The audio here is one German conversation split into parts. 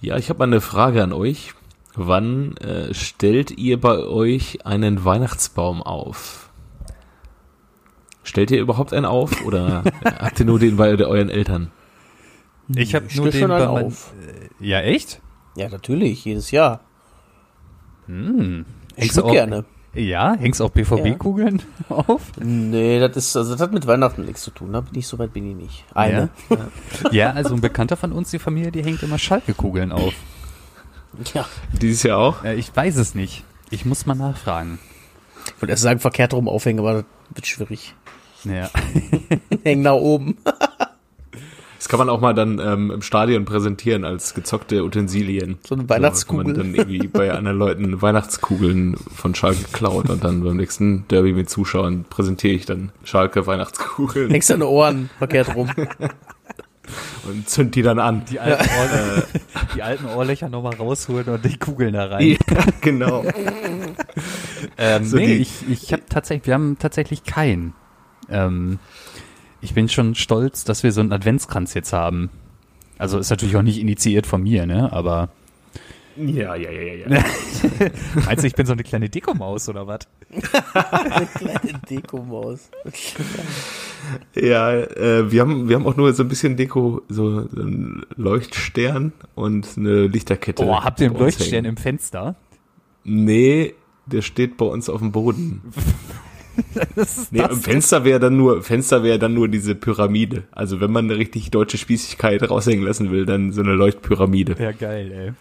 Ja, ich habe mal eine Frage an euch. Wann äh, stellt ihr bei euch einen Weihnachtsbaum auf? Stellt ihr überhaupt einen auf oder habt ihr nur den bei euren Eltern? Ich habe nur den schon einen bei mein- auf. Äh, Ja, echt? Ja, natürlich, jedes Jahr. Hm. Ich auch, gerne. Ja, hängst auch BVB-Kugeln auf? Nee, das ist, also das hat mit Weihnachten nichts zu tun. Da bin ich so weit bin ich nicht. Eine. Ja, also ein Bekannter von uns, die Familie, die hängt immer Schalke-Kugeln auf. Ja. Dieses Jahr auch? Äh, ich weiß es nicht. Ich muss mal nachfragen. Ich wollte erst sagen, verkehrt rum aufhängen, aber das wird schwierig. Ja. Hängen nach oben. Das kann man auch mal dann ähm, im Stadion präsentieren als gezockte Utensilien. So eine Weihnachtskugel. So, man dann irgendwie bei anderen Leuten Weihnachtskugeln von Schalke klaut und dann beim nächsten Derby mit Zuschauern präsentiere ich dann Schalke Weihnachtskugeln Hängst deine Ohren verkehrt rum. und zünd die dann an. Die alten, Ohrlöcher, die alten Ohrlöcher nochmal rausholen und die Kugeln da rein. Ja, genau. Ähm, So nee, die- ich, ich habe tatsächlich, wir haben tatsächlich keinen. Ähm, ich bin schon stolz, dass wir so einen Adventskranz jetzt haben. Also ist natürlich auch nicht initiiert von mir, ne? Aber Ja, ja, ja, ja, ja. meinst du, ich bin so eine kleine Dekomaus oder was? Eine kleine Dekomaus. Ja, äh, wir haben wir haben auch nur so ein bisschen Deko, so, einen Leuchtstern und eine Lichterkette. Oh, habt ihr einen Leuchtstern hängen. im Fenster? Nee, der steht bei uns auf dem Boden. Das ist Nee, im Fenster wäre dann nur Fenster wäre dann nur diese Pyramide. Also wenn man eine richtig deutsche Spießigkeit raushängen lassen will, dann so eine Leuchtpyramide. Ja, geil, ey.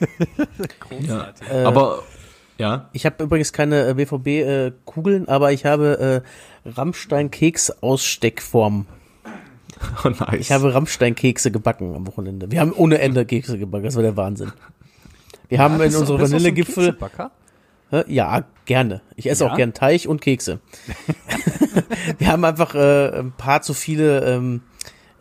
Großartig. Äh, Aber ja, Ich habe übrigens keine äh, BVB-Kugeln, aber ich habe äh, Rammstein-Keks-Aussteckform. oh, nice. Ich habe Rammstein-Kekse gebacken am Wochenende. Wir haben ohne Ende Kekse gebacken, das war der Wahnsinn. Wir haben in unsere Vanillegipfel. Hä? Ja, gerne. Ich esse Ja? auch gern Teig und Kekse. wir haben einfach äh, ein paar zu viele ähm,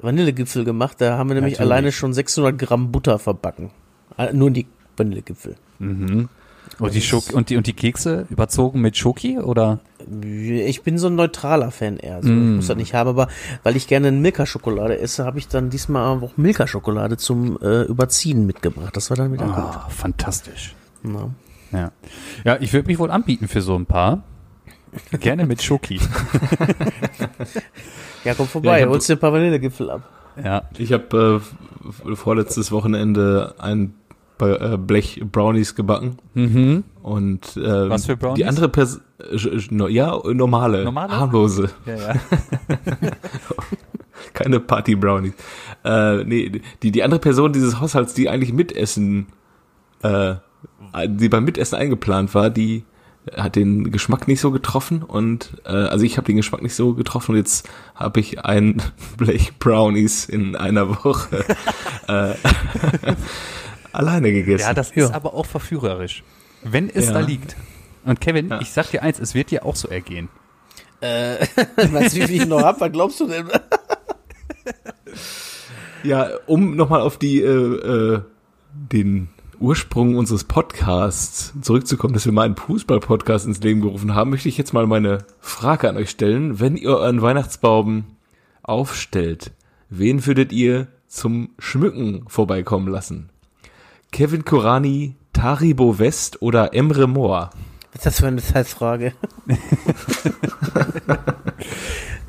Vanillegipfel gemacht. Da haben wir nämlich Natürlich. alleine schon 600 Gramm Butter verbacken. Äh, Nur in die Vanillegipfel. Und die, Schok und, die, und die Kekse überzogen mit Schoki oder? Ich bin so ein neutraler Fan eher. Also Ich muss das nicht haben, aber weil ich gerne Milka-Schokolade esse, habe ich dann diesmal auch Milka-Schokolade zum äh, Überziehen mitgebracht. Das war dann wieder Ah, fantastisch. gut. Ja. Ja, ja ich würde mich wohl anbieten für so ein paar. Gerne mit Schoki. ja, komm Ja, vorbei, hab- holst dir ein paar Vanillegipfel ab. Ja. ich habe äh, vorletztes Wochenende ein äh, Blech Brownies gebacken Mhm. und ähm, Was für Brownies? die andere Person ja normale, Normale? harmlose Ja, ja. keine Party Brownies äh, nee die die andere Person dieses Haushalts die eigentlich mitessen äh, die beim Mitessen eingeplant war die hat den Geschmack nicht so getroffen und äh, also ich habe den Geschmack nicht so getroffen und jetzt habe ich ein Blech Brownies in einer Woche äh, alleine gegessen. ja, das Ja. ist aber auch verführerisch. Wenn es Ja. da liegt. Und Kevin, Ja. ich sag dir eins, es wird dir auch so ergehen. Äh, weißt du, wie viel ich noch hab? Was glaubst du denn? Ja, um nochmal auf die äh, äh, den Ursprung unseres Podcasts zurückzukommen, dass wir mal einen Fußball-Podcast ins Leben gerufen haben, möchte ich jetzt mal meine Frage an euch stellen. Wenn ihr euren Weihnachtsbaum aufstellt, wen würdet ihr zum Schmücken vorbeikommen lassen? Kevin Kurani, Taribo West oder Emre Moore? Was ist das für eine Zeitfrage?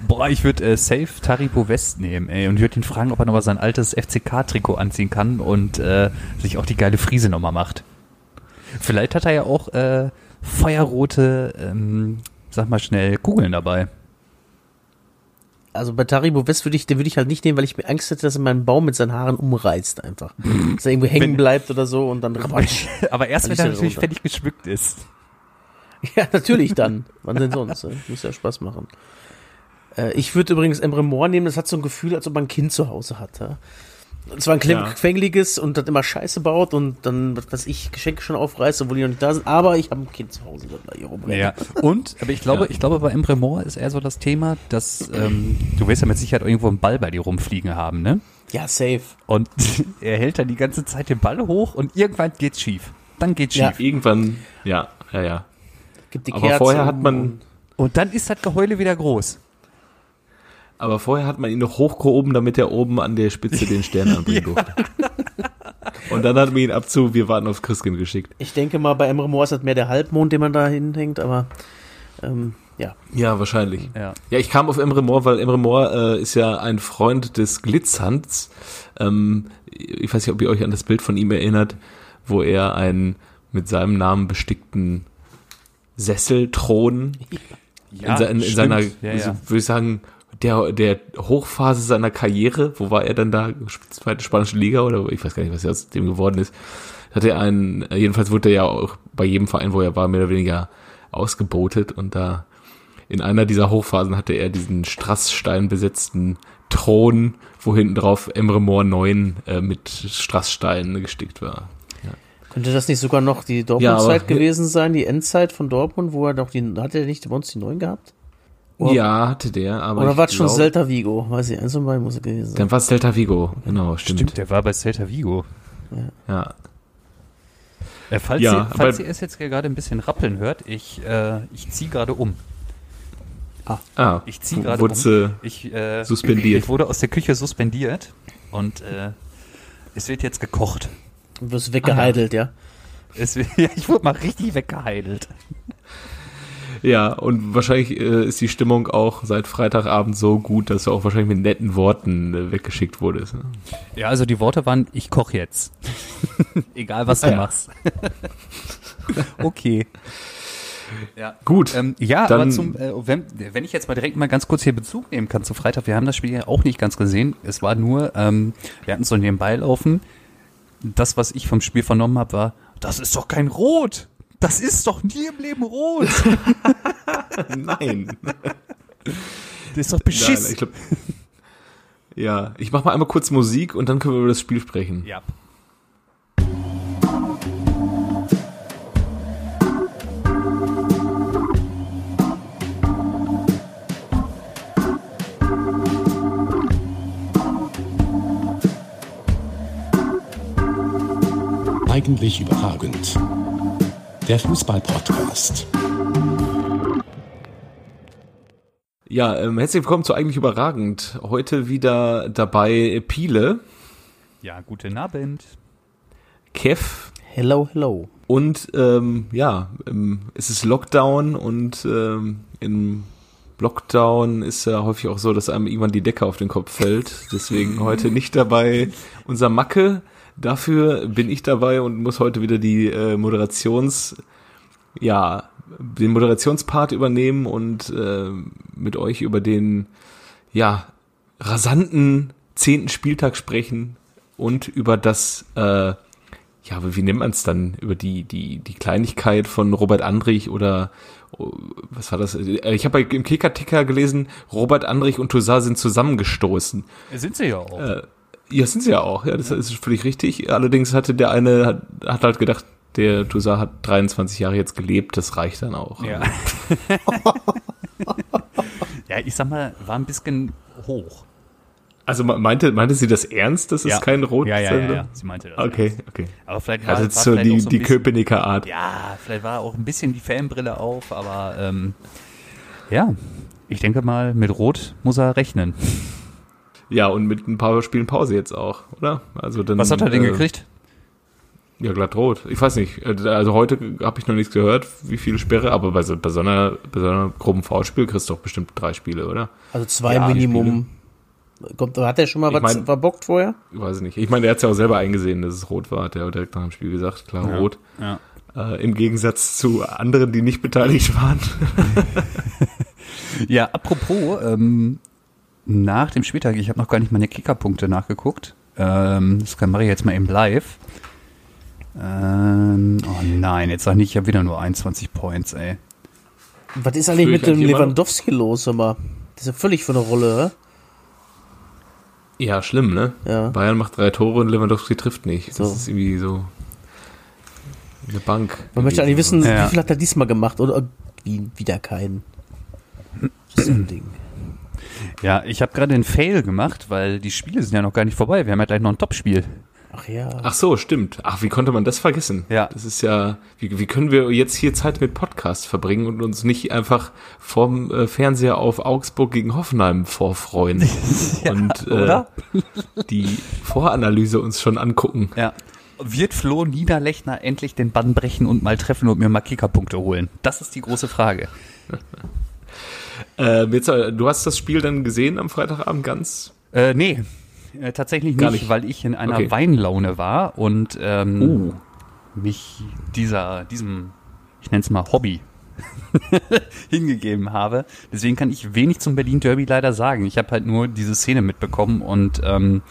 Boah, ich würde äh, safe Taribo West nehmen, ey, und würde ihn fragen, ob er nochmal sein altes FCK-Trikot anziehen kann und äh, sich auch die geile Friese nochmal macht. Vielleicht hat er ja auch äh, feuerrote, ähm, sag mal schnell, Kugeln dabei. Also bei Taribo West würde ich, den würde ich halt nicht nehmen, weil ich mir Angst hätte, dass er meinen Baum mit seinen Haaren umreißt einfach. dass er irgendwo hängen bleibt oder so und dann rabatsch. Aber erst, wenn er er natürlich runter. fertig geschmückt ist. Ja, natürlich dann. Wann denn sonst? ne? Muss ja Spaß machen. Äh, ich würde übrigens Emre Moore nehmen, das hat so ein Gefühl, als ob man ein Kind zu Hause hat. Ja? Und zwar ein Ja. quengeliges und das immer Scheiße baut und dann, was weiß ich, Geschenke schon aufreißt, obwohl die noch nicht da sind. Aber ich habe ein Kind zu Hause, das da hier rumrennt. Ja, und, aber ich glaube, Ja. ich glaube, bei Emre Moore ist eher so das Thema, dass, ähm, du wirst ja mit Sicherheit irgendwo einen Ball bei dir rumfliegen haben, ne? ja, safe. Und er hält dann die ganze Zeit den Ball hoch und irgendwann geht's schief. Dann geht's Ja. schief. Irgendwann, ja, ja, ja. Gibt die Aber Kerze vorher hat man- Und dann ist das Geheule wieder groß. Aber vorher hat man ihn noch hochgehoben, damit er oben an der Spitze den Stern anbringen durfte. Und dann hat man ihn ab zu, wir warten aufs Christkind geschickt. Ich denke mal, bei Emre Moore ist das mehr der Halbmond, den man da hinhängt, aber ähm, ja. Ja, wahrscheinlich. Ja. Ja, ich kam auf Emre Moore, weil Emre Moore äh, ist ja ein Freund des Glitzhans. Ähm, ich weiß nicht, ob ihr euch an das Bild von ihm erinnert, wo er einen mit seinem Namen bestickten Sesselthron in, se- in, in stimmt. seiner, ja, ja. würde ich sagen, der, der Hochphase seiner Karriere, wo war er dann da? Zweite spanische Liga oder ich weiß gar nicht, was aus dem geworden ist. Hat er einen, jedenfalls wurde er ja auch bei jedem Verein, wo er war, mehr oder weniger ausgebotet und da in einer dieser Hochphasen hatte er diesen Strassstein besetzten Thron, wo hinten drauf Emre Moore 9 äh, mit Strasssteinen gestickt war. Könnte das nicht sogar noch die Ja, Dortmund-Zeit aber- gewesen sein, die Endzeit von Dortmund, wo er doch die, hat er nicht bei uns die neun gehabt? Oder- Ja, hatte der, aber. Oder war es schon glaub- Celta Vigo? Weiß ich, eins und beiden muss es gewesen sein. Dann war es Delta Vigo, genau, stimmt. Stimmt, der war bei Celta Vigo. Ja. Äh, falls Ja, ihr, falls ihr es jetzt gerade ein bisschen rappeln hört, ich, äh, ich ziehe gerade um. Ah, Ich ziehe gerade um. Ich, äh, suspendiert. Ich wurde aus der Küche suspendiert und äh, es wird jetzt gekocht. Du wirst weggeheidelt, ja. Es wird, ja, ich wurde mal richtig weggeheidelt. Ja, und wahrscheinlich äh, ist die Stimmung auch seit Freitagabend so gut, dass du auch wahrscheinlich mit netten Worten äh, weggeschickt wurdest. Ne? Ja, also die Worte waren, ich koche jetzt. Egal, was du Ah, ja. machst. okay. Ja. Gut, Ähm, ja, Dann- aber zum, äh, wenn, wenn ich jetzt mal direkt mal ganz kurz hier Bezug nehmen kann zu Freitag, wir haben das Spiel ja auch nicht ganz gesehen. Es war nur, ähm, wir hatten so nebenbei laufen. Das, was ich vom Spiel vernommen habe, war, das ist doch kein Rot. Das ist doch nie im Leben rot. nein. Das ist doch Nein, beschiss. ich glaub, ja, ich mach mal einmal kurz Musik und dann können wir über das Spiel sprechen. ja. Eigentlich überragend. Der Fußball-Podcast. Ja, ähm, herzlich willkommen zu Eigentlich Überragend. Heute wieder dabei Piele, Ja, guten Abend. Kev Hello, hello. und ähm, ja, ähm, es ist Lockdown und ähm, im Lockdown ist ja häufig auch so, dass einem irgendwann die Decke auf den Kopf fällt. Deswegen heute nicht dabei unser Macke. Dafür bin ich dabei und muss heute wieder die äh, Moderations, ja, den Moderationspart übernehmen und äh, mit euch über den, ja, rasanten zehnten Spieltag sprechen und über das, äh, ja, wie nennt man es dann? Über die, die, die Kleinigkeit von Robert Andrich oder oh, was war das? Äh, Ich habe im Kicker-Ticker gelesen, Robert Andrich und Toussaint sind zusammengestoßen. Sind sie ja auch. Äh, ja, sind sie ja auch, ja, das ist völlig richtig. Allerdings hatte der eine, hat, hat halt gedacht, der Toussaint hat 23 Jahre jetzt gelebt, das reicht dann auch. Ja. ja, ich sag mal, war ein bisschen hoch. Also me- meinte, meinte sie das ernst, dass es ja. kein Rot Ja, ja, ja, ja. Sie meinte das. Okay, ernst. okay. Aber vielleicht Ja, war, das war so vielleicht die, auch so ein die bisschen, Köpenicker Art. Ja, vielleicht war auch ein bisschen die Fanbrille auf, aber ähm, ja, ich denke mal, mit Rot muss er rechnen. Ja, und mit ein paar Spielen Pause jetzt auch, oder? Also dann, Was hat er denn äh, gekriegt? Ja, glatt rot. Ich weiß nicht. äh, Also heute habe ich noch nichts gehört, wie viele Sperre, aber bei so, bei so einer, bei so einer groben V-Spiel kriegst du doch bestimmt drei Spiele, oder? Also zwei Ja, Minimum. Kommt, hat er schon mal Ich was mein- verbockt vorher? Ich weiß nicht. Ich meine, er hat ja auch selber eingesehen, dass es rot war, hat er auch direkt nach dem Spiel gesagt. Klar, Ja. rot. Ja. Äh, Im Gegensatz zu anderen, die nicht beteiligt waren. Ja, apropos, ähm, nach dem Spieltag, ich habe noch gar nicht meine Kickerpunkte nachgeguckt. Ähm, das kann mache ich jetzt mal eben live. Ähm, oh nein, jetzt sag nicht, ich habe wieder nur 21 Points, ey. Was ist eigentlich Fühl ich mit dem Lewandowski los, immer? Das ist ja völlig von der Rolle, Ja, schlimm, ne? Ja. Bayern macht drei Tore und Lewandowski trifft nicht. So. Das ist irgendwie so eine Bank. Man möchte eigentlich wissen, Ja. wie viel hat er diesmal gemacht? Oder wie, wieder keinen. Das ist so ein Ding. Ja, ich habe gerade einen Fail gemacht, weil die Spiele sind ja noch gar nicht vorbei. Wir haben ja gleich noch ein Topspiel. Ach ja. Ach so, stimmt. Ach, wie konnte man das vergessen? Ja. Das ist ja, wie, wie können wir jetzt hier Zeit mit Podcast verbringen und uns nicht einfach vom äh, Fernseher auf Augsburg gegen Hoffenheim vorfreuen und äh, oder? die Voranalyse uns schon angucken? Ja. Wird Flo Niederlechner endlich den Bann brechen und mal treffen und mir mal Kickerpunkte holen? Das ist die große Frage. Ähm, jetzt, äh, du hast das Spiel dann gesehen am Freitagabend ganz? Äh, nee, äh, tatsächlich nicht, nicht. weil ich in einer Okay. Weinlaune war und ähm, Uh. mich dieser, diesem, ich nenne es mal Hobby, hingegeben habe. Deswegen kann ich wenig zum Berlin Derby leider sagen. Ich habe halt nur diese Szene mitbekommen und ähm,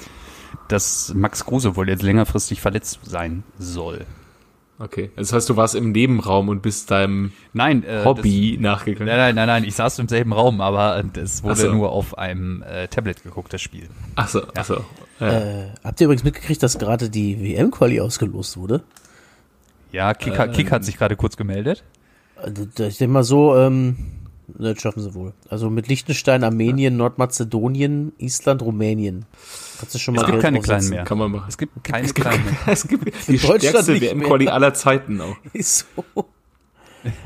dass Max Kruse wohl jetzt längerfristig verletzt sein soll. Okay. Das heißt, du warst im Nebenraum und bist deinem Nein, äh, Hobby Das, nachgegangen. nein, nein, nein, nein, ich saß im selben Raum, aber es wurde so. nur auf einem äh, Tablet geguckt, das Spiel. Ach so, ach so. Ja. Äh, habt ihr übrigens mitgekriegt, dass gerade die WM-Quali ausgelost wurde? Ja, Kick, hat- Kick hat sich gerade kurz gemeldet. Also, ich denke mal so, ähm, das schaffen sie wohl. Also mit Liechtenstein, Armenien, Nordmazedonien, Island, Rumänien. Kannst du schon mal Es gibt Geld keine kleinen mehr. Kann man machen. Es gibt keine Es gibt, kleinen mehr. es gibt die Deutschland stärkste WM-Quali aller Zeiten auch. Ist so.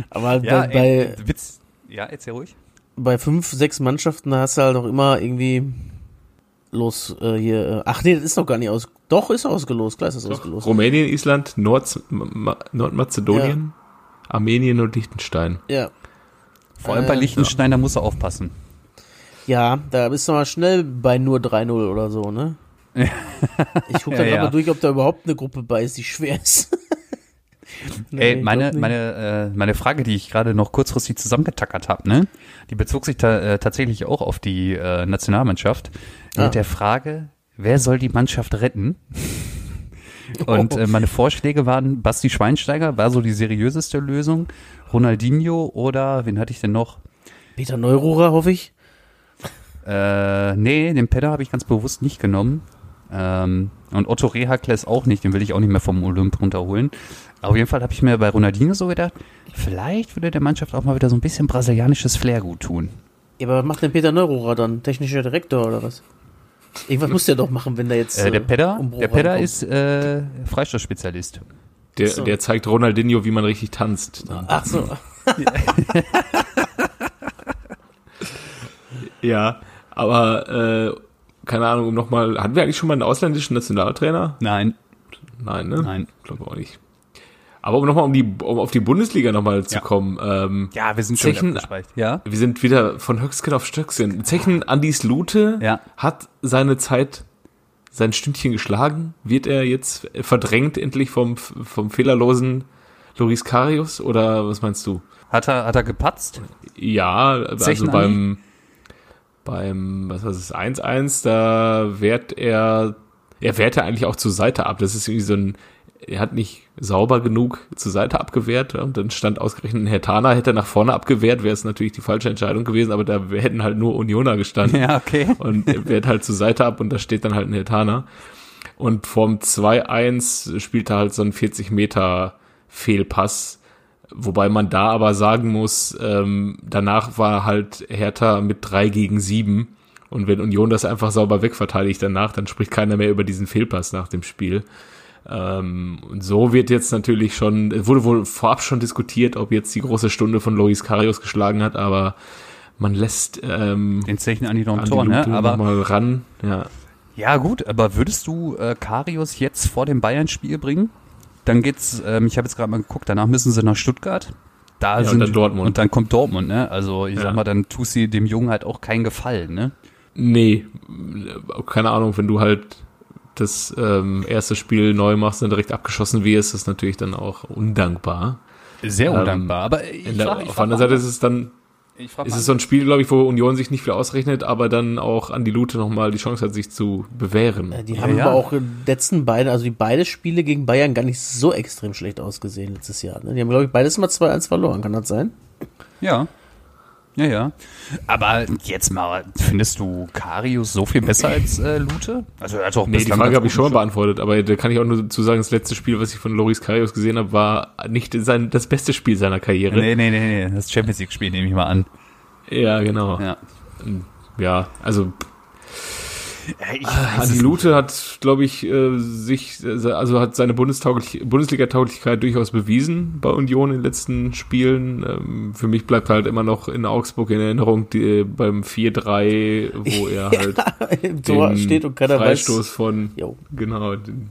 Aber Ja, bei, bei, ey, Witz. Ja, erzähl ruhig. bei fünf, sechs Mannschaften hast du halt auch immer irgendwie los äh, hier. Äh, ach nee, das ist noch gar nicht aus. Doch, ist ausgelost, klar ist das ausgelost. Rumänien, Island, Nord Ma Nordmazedonien, Armenien und Liechtenstein. Ja. Vor allem bei Äh, Liechtenstein, da musst du aufpassen. Ja, da bist du mal schnell bei nur 3-0 oder so, ne? Ich gucke da Ja, ja. mal durch, ob da überhaupt eine Gruppe bei ist, die schwer ist. Ey, meine, meine, äh, meine Frage, die ich gerade noch kurzfristig zusammengetackert habe, ne, die bezog sich da, äh, tatsächlich auch auf die äh, Nationalmannschaft Ah. mit der Frage, wer soll die Mannschaft retten? Und äh, meine Vorschläge waren Basti Schweinsteiger, war so die seriöseste Lösung, Ronaldinho oder wen hatte ich denn noch? Peter Neururer, hoffe ich. Äh, nee, den Pedder habe ich ganz bewusst nicht genommen. Ähm, und Otto Rehakles auch nicht, den will ich auch nicht mehr vom Olymp runterholen. Auf jeden Fall habe ich mir bei Ronaldinho so gedacht, vielleicht würde der Mannschaft auch mal wieder so ein bisschen brasilianisches Flair gut tun. Ja, aber was macht denn Peter Neururer dann? Technischer Direktor oder was? Irgendwas muss der doch machen, wenn der jetzt. Äh, der Pedder, Umbruch der Pedder ist äh, Freistoßspezialist. Der, So. der zeigt Ronaldinho, wie man richtig tanzt. Ach so. Ja, aber äh, keine Ahnung, um nochmal, hatten wir eigentlich schon mal einen ausländischen Nationaltrainer? Nein, Nein, ne? nein. Glaube auch nicht. Aber um nochmal um die, um auf die Bundesliga nochmal zu Ja. kommen, ähm, Ja, wir sind schon Zechen- wieder abgespeichert. Ja? wir sind wieder von Höchstgen auf Stöckchen. Zechen Andis Lute Ja. hat seine Zeit, sein Stündchen geschlagen. Wird er jetzt verdrängt endlich vom, vom fehlerlosen Loris Karius oder was meinst du? Hat er, hat er gepatzt? Ja, also Zechen beim, beim, was war es, 1-1, da wehrt er, er wehrt ja eigentlich auch zur Seite ab. Das ist irgendwie so ein, er hat nicht sauber genug zur Seite abgewehrt und dann stand ausgerechnet ein Hertaner, hätte er nach vorne abgewehrt, wäre es natürlich die falsche Entscheidung gewesen, aber da hätten halt nur Unioner gestanden. Ja, okay. Und er wehrt halt zur Seite ab und da steht dann halt ein Hertaner. Und vom 2-1 spielt er halt so einen 40 Meter Fehlpass. Wobei man da aber sagen muss, ähm, danach war halt Hertha mit 3 gegen 7. Und wenn Union das einfach sauber wegverteidigt danach, dann spricht keiner mehr über diesen Fehlpass nach dem Spiel. Ähm, und so wird jetzt natürlich schon, es wurde wohl vorab schon diskutiert, ob jetzt die große Stunde von Loris Karius geschlagen hat, aber man lässt ähm, Den Zechen an die Tor, ne? Aber mal ran. Ja. Ja, gut, aber würdest du äh, Karius jetzt vor dem Bayern-Spiel bringen? Dann geht's, ähm, ich habe jetzt gerade mal geguckt, danach müssen sie nach Stuttgart. Da Ja, und sind dann Dortmund. Und dann kommt Dortmund, ne? Also ich Ja. sag mal, dann tust du dem Jungen halt auch keinen Gefallen, ne? Nee, keine Ahnung, wenn du halt das ähm, erste Spiel neu machst und direkt abgeschossen wirst, ist das natürlich dann auch undankbar. Sehr Ähm, undankbar. Aber ich frag, ich auf der anderen Seite ist es dann, ist es so ein Spiel, glaube ich, wo Union sich nicht viel ausrechnet, aber dann auch an die Lute nochmal die Chance hat, sich zu bewähren. Äh, Die Ja, haben ja. aber auch in den letzten beiden, also die beide Spiele gegen Bayern gar nicht so extrem schlecht ausgesehen letztes Jahr. Ne? Die haben, glaube ich, beides mal 2-1 verloren, kann das sein? Ja. Ja, ja. Aber jetzt mal, findest du Karius so viel besser als äh, Lute? Also er hat doch Nee, die Frage habe ich schon beantwortet, aber da kann ich auch nur zu sagen, das letzte Spiel, was ich von Loris Karius gesehen habe, war nicht sein, das beste Spiel seiner Karriere. Nee, nee, nee, nee, das Champions League-Spiel nehme ich mal an. Ja, genau. Ja. Ja, also Ich Andi Lute hat, glaube ich, äh, sich, äh, also hat seine Bundesliga-Tauglichkeit durchaus bewiesen bei Union in den letzten Spielen. Ähm, für mich bleibt halt immer noch in Augsburg in Erinnerung die, äh, beim 4-3, wo er halt Im Tor steht und keiner Freistoß weiß. von, Jo. genau, den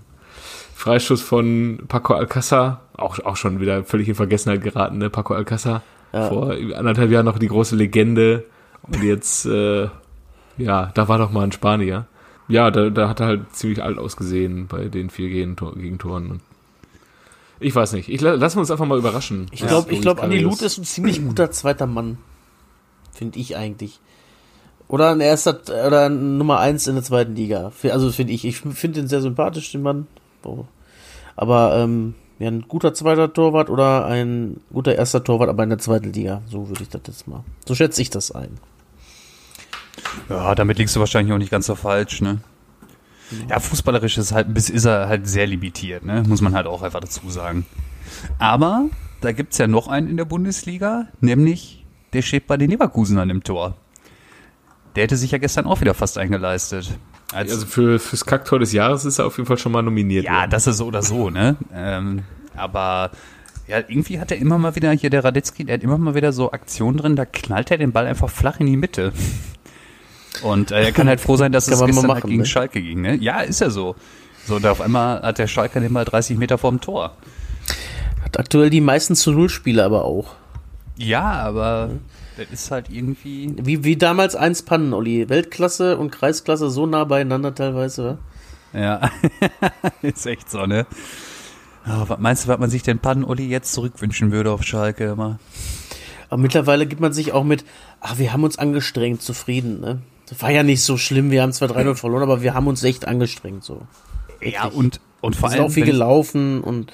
Freistoß von Paco Alcázar, auch, auch schon wieder völlig in Vergessenheit geraten, ne? Paco Alcázar. Ja. Vor anderthalb Jahren noch die große Legende. Und jetzt, äh, ja, da war doch mal ein Spanier. Ja, da, da hat er halt ziemlich alt ausgesehen bei den vier Gegentor Gegentoren. Ich weiß nicht. Ich la- lassen wir uns einfach mal überraschen. Ich glaube, ich Luis glaube, Andi Carrios- Lut ist ein ziemlich guter zweiter Mann. Finde ich eigentlich. Oder ein erster, oder ein Nummer eins in der zweiten Liga. Also finde ich. Ich finde den sehr sympathisch, den Mann. Aber, ähm, ja, ein guter zweiter Torwart oder ein guter erster Torwart, aber in der zweiten Liga. So würde ich das jetzt mal. So schätze ich das ein. Ja, damit liegst du wahrscheinlich auch nicht ganz so falsch, ne? Ja, fußballerisch ist halt, bis ist er halt sehr limitiert, ne? Muss man halt auch einfach dazu sagen. Aber da gibt's ja noch einen in der Bundesliga, nämlich der steht bei den Leverkusenern im Tor. Der hätte sich ja gestern auch wieder fast eingeleistet. Als, Also für, fürs Kacktor des Jahres ist er auf jeden Fall schon mal nominiert. ja, worden. das ist so oder so, ne? Ähm, aber ja, irgendwie hat er immer mal wieder, hier der Radetzky, der hat immer mal wieder so Aktionen drin, da knallt er den Ball einfach flach in die Mitte. Und äh, er kann halt froh sein, dass es mal gestern halt machen, gegen ne? Schalke ging, ne? Ja, ist ja so. So, und auf einmal hat der Schalke den Ball 30 Meter vorm Tor. Hat aktuell die meisten zu Null Spiele aber auch. Ja, aber das ist halt irgendwie. Wie, wie damals eins Pannen, Olli. Weltklasse und Kreisklasse so nah beieinander teilweise. Ja, ist echt so, ne? Ah, was meinst du, was man sich den Pannen-Uli jetzt zurückwünschen würde auf Schalke immer? Aber mittlerweile gibt man sich auch mit, ach, wir haben uns angestrengt, zufrieden, ne? Das war ja nicht so schlimm, wir haben zwar 3-0 verloren, aber wir haben uns echt angestrengt, so. Ja, und, und vor Wir sind allem. auch viel gelaufen und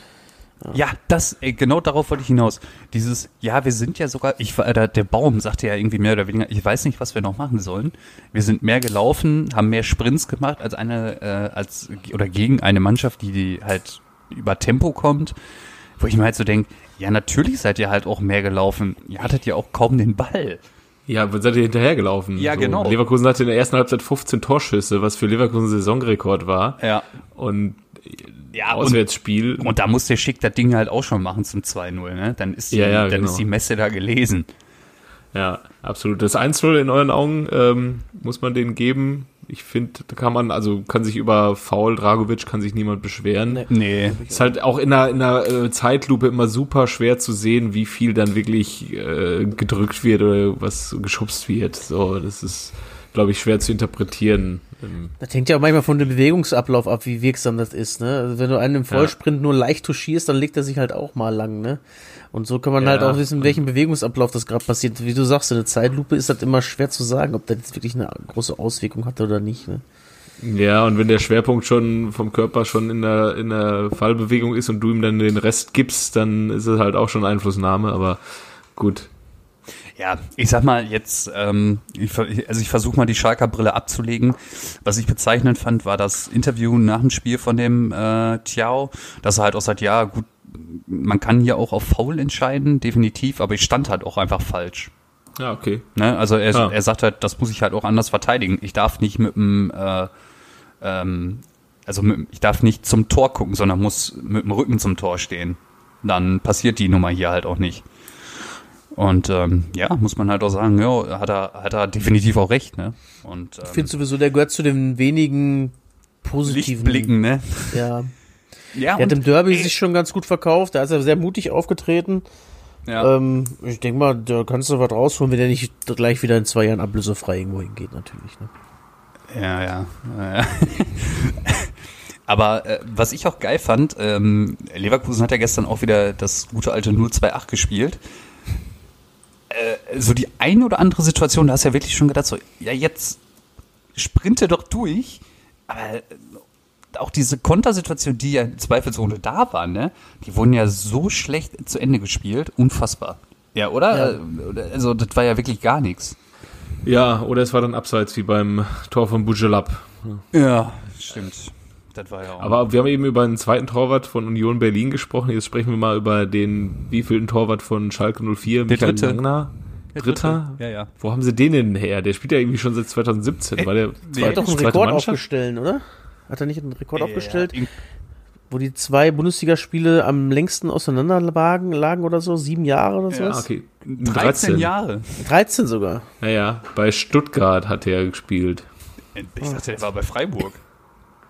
Ja, das, ey, genau darauf wollte ich hinaus. Dieses, ja, wir sind ja sogar, ich war, äh, der, der Baum sagte ja irgendwie mehr oder weniger, ich weiß nicht, was wir noch machen sollen. Wir sind mehr gelaufen, haben mehr Sprints gemacht als eine, äh, als, oder gegen eine Mannschaft, die, die halt über Tempo kommt. Wo ich mir halt so denke, ja, natürlich seid ihr halt auch mehr gelaufen. Ihr hattet ja auch kaum den Ball. Ja, seid ihr hinterhergelaufen? Ja, genau. Leverkusen hatte in der ersten Halbzeit 15 Torschüsse, was für Leverkusen Saisonrekord war. Ja. Und Ja, und, Auswärtsspiel. und da muss der Schick das Ding halt auch schon machen zum 2-0, ne? Dann ist die, Ja, ja, dann genau. ist die Messe da gelesen. Ja, absolut. Das 1-0 in euren Augen ähm, muss man denen geben. Ich finde, da kann man, also kann sich über Foul Dragovic kann sich niemand beschweren. Nee. Nee. Ist halt auch in einer, in einer äh, Zeitlupe immer super schwer zu sehen, wie viel dann wirklich äh, gedrückt wird oder was geschubst wird. So, das ist, glaube ich, schwer zu interpretieren. Ähm, das hängt ja auch manchmal von dem Bewegungsablauf ab, wie wirksam das ist, ne? Also wenn du einen im Vollsprint nur leicht touchierst, dann legt er sich halt auch mal lang, ne? Und so kann man Ja, halt auch wissen, welchen Bewegungsablauf das gerade passiert. Wie du sagst, in der Zeitlupe ist das immer schwer zu sagen, ob das jetzt wirklich eine große Auswirkung hat oder nicht, ne? Ja, und wenn der Schwerpunkt schon vom Körper schon in der, in der Fallbewegung ist und du ihm dann den Rest gibst, dann ist es halt auch schon Einflussnahme, aber gut. Ja, ich sag mal jetzt, ähm, ich, also ich versuche mal die Schalker Brille abzulegen. Was ich bezeichnend fand, war das Interview nach dem Spiel von dem äh, Tiao, dass er halt auch sagt, ja gut, man kann hier auch auf Foul entscheiden, definitiv, aber ich stand halt auch einfach falsch. Ja, okay. Ne? Also er, Ah. er sagt halt, das muss ich halt auch anders verteidigen. Ich darf nicht mit dem, äh, ähm, also mit, ich darf nicht zum Tor gucken, sondern muss mit dem Rücken zum Tor stehen. Dann passiert die Nummer hier halt auch nicht. Und ähm, ja, muss man halt auch sagen, ja, hat er, hat er definitiv auch recht, ne? Und Ich ähm, finde sowieso, der gehört zu den wenigen positiven. Lichtblicken, ne? Ja. Ja, Der hat im Derby ey, sich schon ganz gut verkauft, da ist er sehr mutig aufgetreten. ja. Ähm, ich denke mal, da kannst du was rausholen, wenn der nicht gleich wieder in zwei Jahren ablösefrei irgendwo hingeht, natürlich. Ne? Ja, ja. ja, ja. Aber äh, was ich auch geil fand, ähm, Leverkusen hat ja gestern auch wieder das gute alte 0-2-8 gespielt. Äh, so die eine oder andere Situation, da hast du ja wirklich schon gedacht, so, ja, jetzt sprinte doch durch. Aber äh, auch diese Kontersituation, die ja zweifelsohne da waren, ne, die wurden ja so schlecht zu Ende gespielt, unfassbar. Ja, oder? Ja. Äh, Also, das war ja wirklich gar nichts. Ja, oder es war dann abseits wie beim Tor von Bujelab. Ja, stimmt. Das war ja auch. Aber wir haben eben über einen zweiten Torwart von Union Berlin gesprochen. Jetzt sprechen wir mal über den wievielten Torwart von Schalke 04, Der Michael dritte. Langner. Der Dritter? Ja, ja. Wo haben sie den denn her? Der spielt ja irgendwie schon seit 2017. War der Er hat doch einen Rekord Mannschaft? aufgestellt, oder? Hat er nicht einen Rekord aufgestellt? Ja, Wo die zwei Bundesligaspiele am längsten auseinander lagen, lagen oder so? Sieben Jahre oder Ja, sowas? okay. 13 Jahre. 13 sogar. Naja, bei Stuttgart hat er gespielt. Ich dachte, der war bei Freiburg.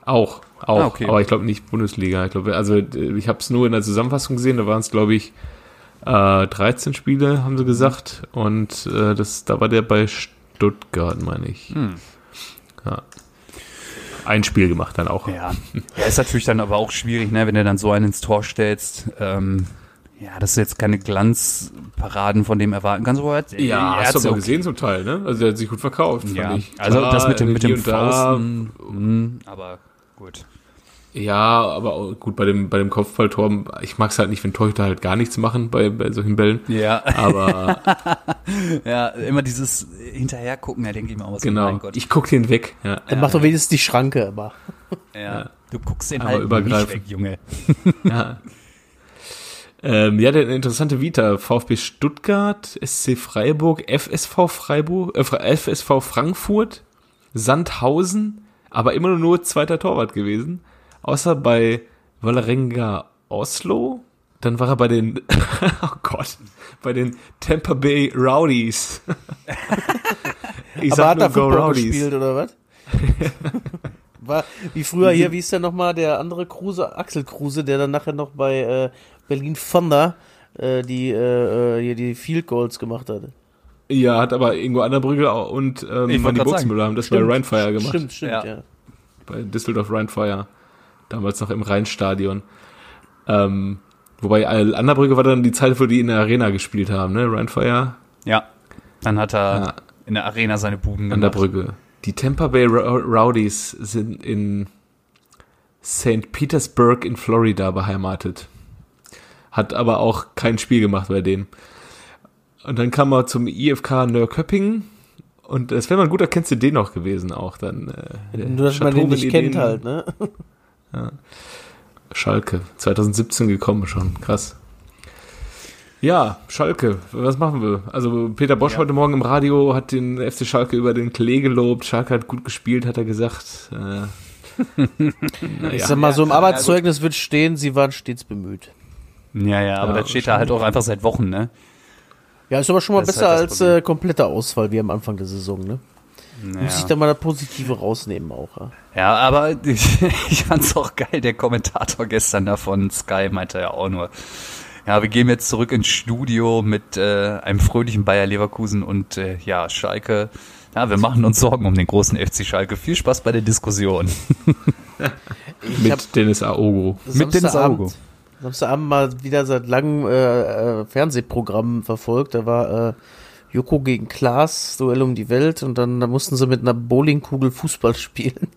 Auch, auch. Ah, okay. Aber ich glaube nicht Bundesliga. Ich glaube, also äh, ich habe es nur in der Zusammenfassung gesehen. Da waren es, glaube ich, äh, 13 Spiele, haben sie gesagt. Und äh, das, da war der bei Stuttgart, meine ich. Hm. Ja. Ein Spiel gemacht dann auch. Ja. ja, ist natürlich dann aber auch schwierig, ne, wenn du dann so einen ins Tor stellst. Ähm, ja, dass du jetzt keine Glanzparaden von dem erwarten kannst. aber er Ja, hast du aber okay. gesehen zum Teil, ne? Also der hat sich gut verkauft, Ja, ich. also Klar, das mit dem, mit dem da, Fausten, hm, aber gut. Ja, aber gut, bei dem, bei dem Kopfballtor, ich mag es halt nicht, wenn Torhüter halt gar nichts machen bei, bei solchen Bällen. Ja, Aber ja, immer dieses Hinterhergucken, da denke ich mir auch so, genau, mein Gott. ich guck den weg. Ja. Dann mach doch wenigstens die Schranke immer. ja. Du guckst den Aber halt nicht weg, Junge. Ja. Ähm, ja, der eine interessante Vita. VfB Stuttgart, SC Freiburg, FSV Freiburg, äh, FSV Frankfurt, Sandhausen, aber immer nur zweiter Torwart gewesen. Außer bei Valerenga Oslo. Dann war er bei den, oh Gott, bei den Tampa Bay Rowdies. ich Aber hat er Go Football gespielt oder was? War, wie früher hier, wie ist der nochmal, der andere Kruse, Axel Kruse, der dann nachher noch bei äh, Berlin Thunder äh, die, äh, äh, hier die Field Goals gemacht hat. Ja, hat aber Ingo Anderbrügge und ähm, grad Buxmüller haben das bei Rheinfire gemacht. Stimmt, stimmt, Ja. ja. bei Düsseldorf Rheinfire, damals noch im Rheinstadion. Ähm, wobei äh, Anderbrücke war dann die Zeit, wo die in der Arena gespielt haben, ne? Rheinfire, Ja, dann hat er Ja. in der Arena seine Buden gemacht. Anderbrücke. Die Tampa Bay Row- Rowdies sind in St. Petersburg in Florida beheimatet. Hat aber auch kein Spiel gemacht bei denen. Und dann kam er zum IFK Nörrköping. Und das wäre mal ein guter, kennst du den noch gewesen auch dann. Äh, der Nur, dass man Chateau den nicht kennt halt, ne? Schalke, 2017 gekommen schon, krass. Ja, Schalke, was machen wir? Also Peter Bosch Ja. heute Morgen im Radio hat den FC Schalke über den Klee gelobt. Schalke hat gut gespielt, hat er gesagt. Äh, Ich naja. sag mal, so im Ja, Arbeitszeugnis wird stehen, sie waren stets bemüht. Ja, ja, aber Ja, das steht da halt auch einfach seit Wochen, ne? Ja, ist aber schon mal Das besser halt als äh, kompletter Ausfall wie am Anfang der Saison, ne? Muss ich da mal das Positive rausnehmen auch, ja. Ja, aber ich, ich fand's auch geil. Der Kommentator gestern da von Sky meinte ja auch nur, ja, wir gehen jetzt zurück ins Studio mit äh, einem fröhlichen Bayer Leverkusen und äh, ja, Schalke. Ja, wir machen uns Sorgen um den großen FC Schalke. Viel Spaß bei der Diskussion. Mit Dennis Aogo. Mit Dennis Aogo. Samstagabend mal wieder seit langem äh, äh, Fernsehprogramm verfolgt. Da war äh, Joko gegen Klaas, Duell um die Welt und dann da mussten sie mit einer Bowlingkugel Fußball spielen.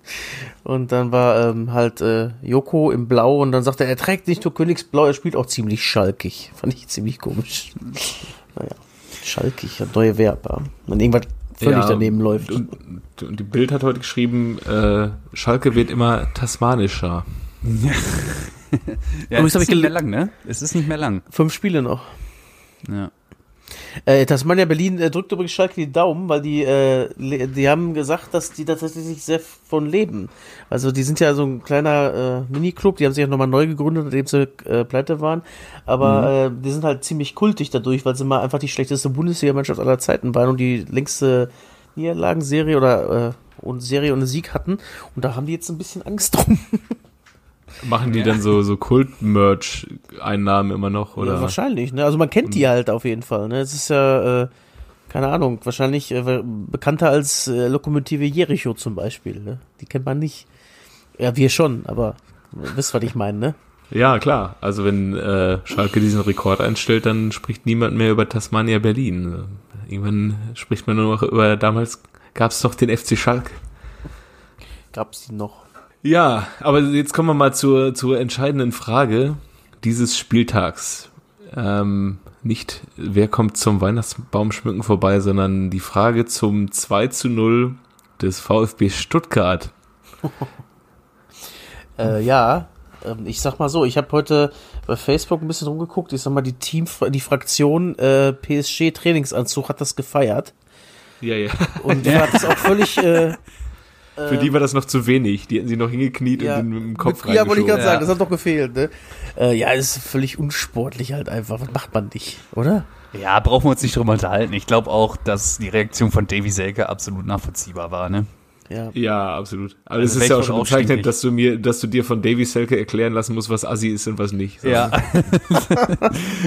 Und dann war ähm, halt äh, Joko im Blau und dann sagte er, er trägt nicht nur Königsblau, er spielt auch ziemlich schalkig. Fand ich ziemlich komisch. naja, schalkig, das neue Verb. Ja. Wenn irgendwas völlig Ja, daneben läuft. Und, und die Bild hat heute geschrieben, äh, Schalke wird immer tasmanischer. Ja, es ist ich nicht mehr lang, ne? Es ist nicht mehr lang. Fünf Spiele noch. Ja. Äh, Tasmania Berlin äh, drückt übrigens Schalke die Daumen, weil die, äh, die haben gesagt, dass die tatsächlich sehr von leben. Also die sind ja so ein kleiner äh, Miniclub, die haben sich ja nochmal neu gegründet, nachdem sie äh, pleite waren. Aber äh, die sind halt ziemlich kultig dadurch, weil sie mal einfach die schlechteste Bundesliga-Mannschaft aller Zeiten waren und die längste Niederlagenserie oder äh, und Serie ohne Sieg hatten. Und da haben die jetzt ein bisschen Angst drum. Machen die dann so, so Kult-Merch-Einnahmen immer noch? Oder? Ja, wahrscheinlich, ne? Also man kennt die halt auf jeden Fall, ne? Es ist ja, äh, keine Ahnung, wahrscheinlich äh, bekannter als äh, Lokomotive Jericho zum Beispiel, ne? Die kennt man nicht. Ja, wir schon, aber ihr wisst, was ich meine, ne? Ja, klar. Also wenn äh, Schalke diesen Rekord einstellt, dann spricht niemand mehr über Tasmania Berlin. Irgendwann spricht man nur noch über, damals gab es doch den FC Schalke. Gab's die noch? Ja, aber jetzt kommen wir mal zur, zur entscheidenden Frage dieses Spieltags. Ähm, nicht, wer kommt zum Weihnachtsbaumschmücken vorbei, sondern die Frage zum 2 zu 0 des VfB Stuttgart. Äh, ja, ähm, ich sag mal so, ich habe heute bei Facebook ein bisschen rumgeguckt. Ich sag mal, die Team, die Fraktion äh, PSG Trainingsanzug hat das gefeiert Ja, ja. und die hat das auch völlig äh, Für die war das noch zu wenig. Die hätten sie noch hingekniet Ja, und den mit dem Kopf Ja, wollte ich gerade sagen, Ja. das hat doch gefehlt, ne? Äh, ja, ist völlig unsportlich halt einfach. Was macht man nicht, oder? Ja, brauchen wir uns nicht drüber unterhalten. Ich glaube auch, dass die Reaktion von Davy Selke absolut nachvollziehbar war, ne? Ja. Ja, absolut. Aber Also es ist ja auch schon stinkig. dass du mir, dass du dir von Davy Selke erklären lassen musst, was Assi ist und was nicht. So. Ja.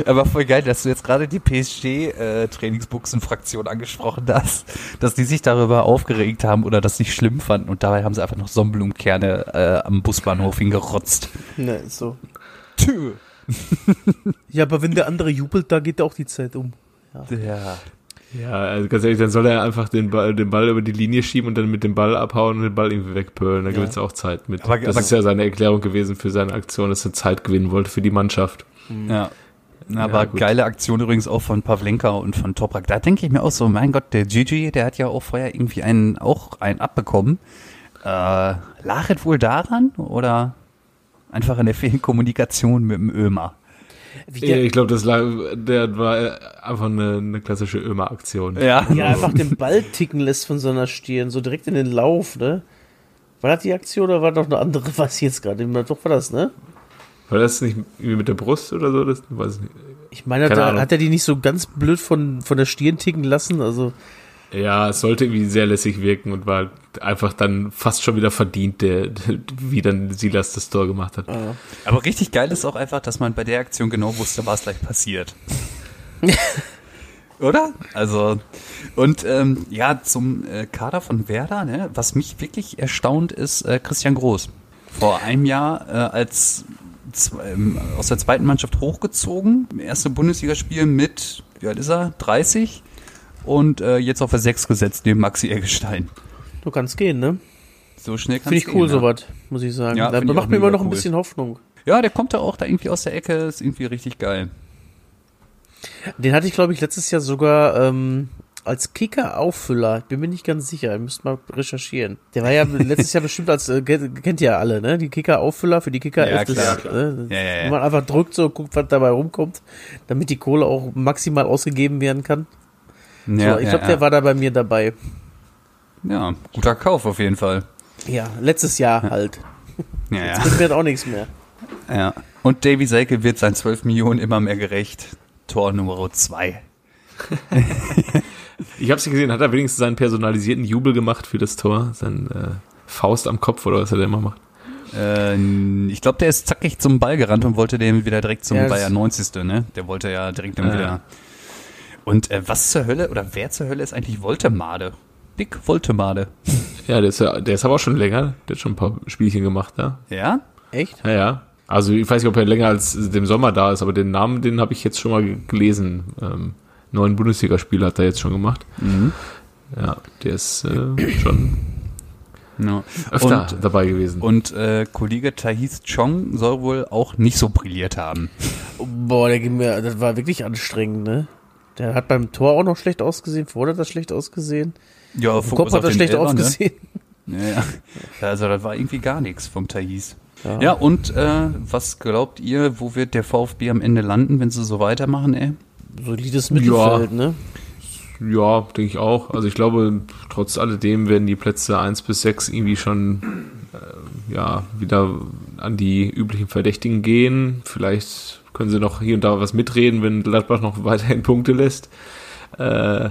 Aber voll geil, dass du jetzt gerade die PSG-Trainingsbuchsen-Fraktion angesprochen hast, dass die sich darüber aufgeregt haben oder das nicht schlimm fanden und dabei haben sie einfach noch Sonnenblumenkerne äh, am Busbahnhof hingerotzt. Ne, so. Tü. Ja, aber wenn der andere jubelt, da geht auch die Zeit um. Ja. Ja, also ganz ehrlich, dann soll er einfach den Ball, den Ball über die Linie schieben und dann mit dem Ball abhauen und den Ball irgendwie wegpölen. Da Ja. gewinnt es auch Zeit mit. Aber- das aber- ist ja seine Erklärung gewesen für seine Aktion, dass er Zeit gewinnen wollte für die Mannschaft. Ja. Aber Ja, geile Aktion übrigens auch von Pavlenka und von Toprak. Da denke ich mir auch so, mein Gott, der Gigi, der hat ja auch vorher irgendwie einen, auch einen abbekommen. Äh, lag es wohl daran oder einfach an der fehlenden Kommunikation mit dem Ömer? Der, ich glaube, das lag, der war einfach eine, eine klassische Ömer-Aktion. Ja. ja, einfach den Ball ticken lässt von seiner Stirn, so direkt in den Lauf, ne? War das die Aktion oder war doch eine andere? Was jetzt gerade? Doch war das, ne? War das nicht irgendwie mit der Brust oder so? Das weiß ich nicht. Ich meine, da, Ahnung. hat er die nicht so ganz blöd von, von der Stirn ticken lassen? Also, Ja, es sollte irgendwie sehr lässig wirken und war einfach dann fast schon wieder verdient, der, wie dann Silas das Tor gemacht hat. Aber richtig geil ist auch einfach, dass man bei der Aktion genau wusste, was gleich passiert. Oder? Also, und ähm, ja, zum äh, Kader von Werder, ne, was mich wirklich erstaunt ist, äh, Christian Groß. Vor einem Jahr äh, als ähm, aus der zweiten Mannschaft hochgezogen, erste Bundesligaspiel mit, wie alt ist er? 30 und äh, jetzt auf der 6 gesetzt neben Maxi Eggestein. du kannst gehen, ne? So schnell kann's Finde ich cool, gehen, ja. sowas, muss ich sagen. Ja, da macht mir immer noch ein cool. bisschen Hoffnung. Ja, der kommt da auch da irgendwie aus der Ecke, ist irgendwie richtig geil. Den hatte ich, glaube ich, letztes Jahr sogar ähm, als Kicker-Auffüller. Ich bin mir nicht ganz sicher. Ihr müsst mal recherchieren. Der war ja letztes Jahr bestimmt als, äh, kennt ihr ja alle, ne? Die Kicker-Auffüller für die Kicker. Ja, 11 des- klar. Ne? Ja, ja, ja. Wo man einfach drückt so und guckt, was dabei rumkommt, damit die Kohle auch maximal ausgegeben werden kann. Ja, so, ich ja, glaube, ja. der war da bei mir dabei. Ja, guter Kauf auf jeden Fall. Ja, letztes Jahr halt. Ja, Jetzt ja. das auch nichts mehr. ja. Und Davy Selke wird seinen 12 Millionen immer mehr gerecht. Tor Nummer 2. Ich habe es gesehen, hat er wenigstens seinen personalisierten Jubel gemacht für das Tor, sein äh, Faust am Kopf oder was er da immer macht. Äh, ich glaube, der ist zackig zum Ball gerannt und wollte den wieder direkt zum Ja, Bayern 90. Ne? Der wollte ja direkt dann Ja. wieder. Und äh, was zur Hölle oder wer zur Hölle ist eigentlich Voltemade? Dick Voltemade. Ja, der ist, ja, der ist aber auch schon länger, der hat schon ein paar Spielchen gemacht, ja. Ja? Echt? Ja, ja. Also ich weiß nicht, ob er länger als dem Sommer da ist, aber den Namen, den habe ich jetzt schon mal gelesen. Ähm, neuen Bundesligaspieler hat er jetzt schon gemacht. Mhm. Ja, der ist äh, schon ja. öfter Und, dabei gewesen. und äh, Kollege Tahith Chong soll wohl auch nicht so brilliert haben. Boah, der ging mir, das war wirklich anstrengend, ne? Der hat beim Tor auch noch schlecht ausgesehen. Vorher hat er schlecht ausgesehen. Ja, Fokus Kopf hat er schlecht Elfer, ne? ausgesehen. Ja, ja. Also das war irgendwie gar nichts vom Thais. Ja. Ja, und äh, was glaubt ihr, wo wird der VfB am Ende landen, wenn sie so weitermachen, ey? Solides Mittelfeld, ne? Ja, denke ich auch. Also ich glaube, trotz alledem werden die Plätze 1 bis 6 irgendwie schon äh, ja, wieder an die üblichen Verdächtigen gehen. Vielleicht können sie noch hier und da was mitreden, wenn Gladbach noch weiterhin Punkte lässt. Äh,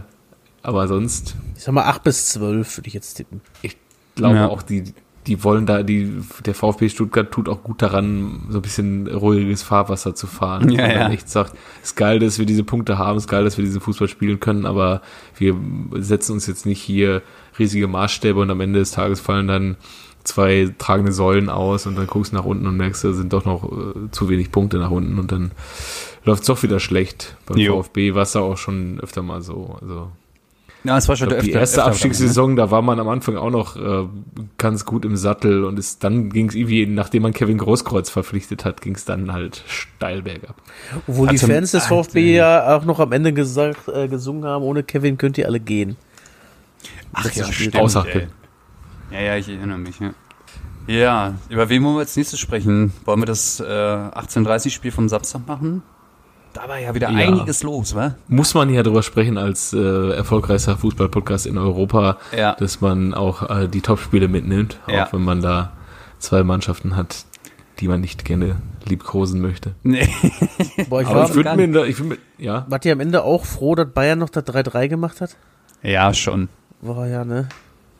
aber sonst, Ich sag mal 8 bis 12 würde ich jetzt tippen. ich glaube Ja. auch, die, die wollen da, die, der VfB Stuttgart tut auch gut daran, so ein bisschen ruhiges Fahrwasser zu fahren. Ja, Weil ja. echt sagt, ist geil, dass wir diese Punkte haben, ist geil, dass wir diesen Fußball spielen können, aber wir setzen uns jetzt nicht hier riesige Maßstäbe und am Ende des Tages fallen dann zwei tragende Säulen aus und dann guckst du nach unten und merkst, da sind doch noch äh, zu wenig Punkte nach unten und dann läuft es doch wieder schlecht. Beim Jo. VfB war es da auch schon öfter mal so. Also Ja, es war schon glaub, die öfter- erste öfter Abstiegssaison, da war man am Anfang auch noch äh, ganz gut im Sattel und ist, dann ging es irgendwie, nachdem man Kevin Großkreuz verpflichtet hat, ging es dann halt steil bergab. Obwohl die Hatte- Fans des. VfB ja auch noch am Ende gesagt, äh, gesungen haben, ohne Kevin könnt ihr alle gehen. Ach letztes ja, stimmt, Außer ey. Ja, ja, ich erinnere mich, ja. Ja, über wen wollen wir als nächstes sprechen? Wollen wir das äh, 18.30-Spiel vom Samstag machen? Da war ja wieder Ja. einiges los, wa? Muss man ja drüber sprechen als äh, erfolgreichster Fußballpodcast in Europa, Ja. dass man auch äh, die Topspiele mitnimmt, Ja. auch wenn man da zwei Mannschaften hat, die man nicht gerne liebkosen möchte. Nee. Boah, ich Aber war, ich würde mir, da- ich würd mir, ja, wart ihr am Ende auch froh, dass Bayern noch das 3-3 gemacht hat? Ja, schon. War ja, ne?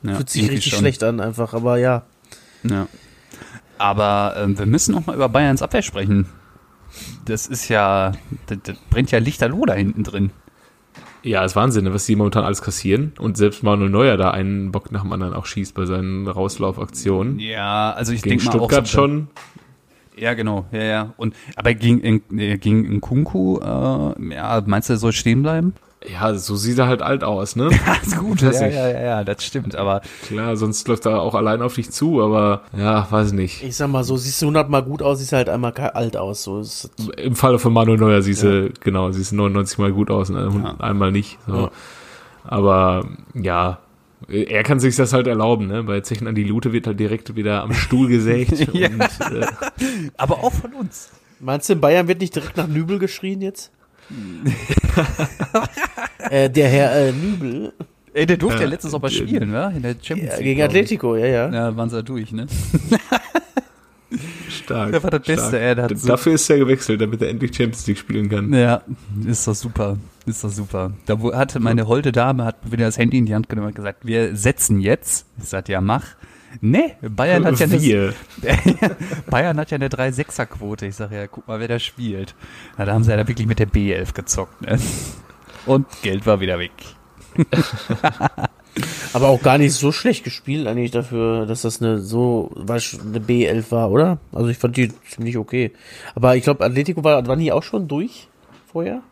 Ja, Fühlt sich richtig schon. schlecht an, einfach, aber ja. Ja. Aber ähm, wir müssen noch mal über Bayerns Abwehr sprechen. Das ist ja, das, das brennt ja Lichterloh da hinten drin. Ja, ist Wahnsinn, ne, was die momentan alles kassieren. Und selbst Manuel Neuer da einen Bock nach dem anderen auch schießt bei seinen Rauslaufaktionen. Ja, also ich denke mal auch Stuttgart so, schon. Ja, genau, ja, ja. Und aber gegen äh, gegen Nkunku, äh, ja, meinst du, er soll stehen bleiben? Ja, so sieht er halt alt aus, ne? Ja, ist gut. Weiß Ja, ich. ja, ja, ja, das stimmt. Aber Klar, sonst läuft er auch allein auf dich zu, aber ja, weiß nicht. Ich sag mal so, siehst du 100 Mal gut aus, siehst du halt einmal alt aus. So ist, Im Falle von Manuel Neuer siehst du, genau, siehst du 99 Mal gut aus und ein- einmal nicht. So. Ja. Aber ja, er kann sich das halt erlauben, ne? Bei Zechen an die Lute wird halt direkt wieder am Stuhl gesägt. Ja. und, äh, aber auch von uns. Meinst du, in Bayern wird nicht direkt nach Nübel geschrien jetzt? äh, der Herr äh, Nübel Ey, der durfte ja, Ja, letztens auch mal spielen, ne? In der Champions ja, League. gegen glaub ich. Atletico, ja, ja. Ja, waren sie ja durch, ne? stark. Der war das stark. Beste, ey, der hat D- so- Dafür ist er gewechselt, damit er endlich Champions League spielen kann. Ja, ist doch super. Ist doch super. Da wo- hatte meine holde Dame hat wieder das Handy in die Hand genommen und gesagt, wir setzen jetzt. Ich sagte, ja, mach. Nee, Bayern hat ja eine. Bayern hat ja eine 3-6er-Quote. Ich sage ja, guck mal, wer da spielt. Na, da haben sie ja da wirklich mit der B11 gezockt, ne? Und Geld war wieder weg. Aber auch gar nicht so schlecht gespielt eigentlich dafür, dass das eine so, schon eine B11 war, oder? Also ich fand die ziemlich okay. Aber ich glaube, Atletico war, waren die auch schon durch vorher?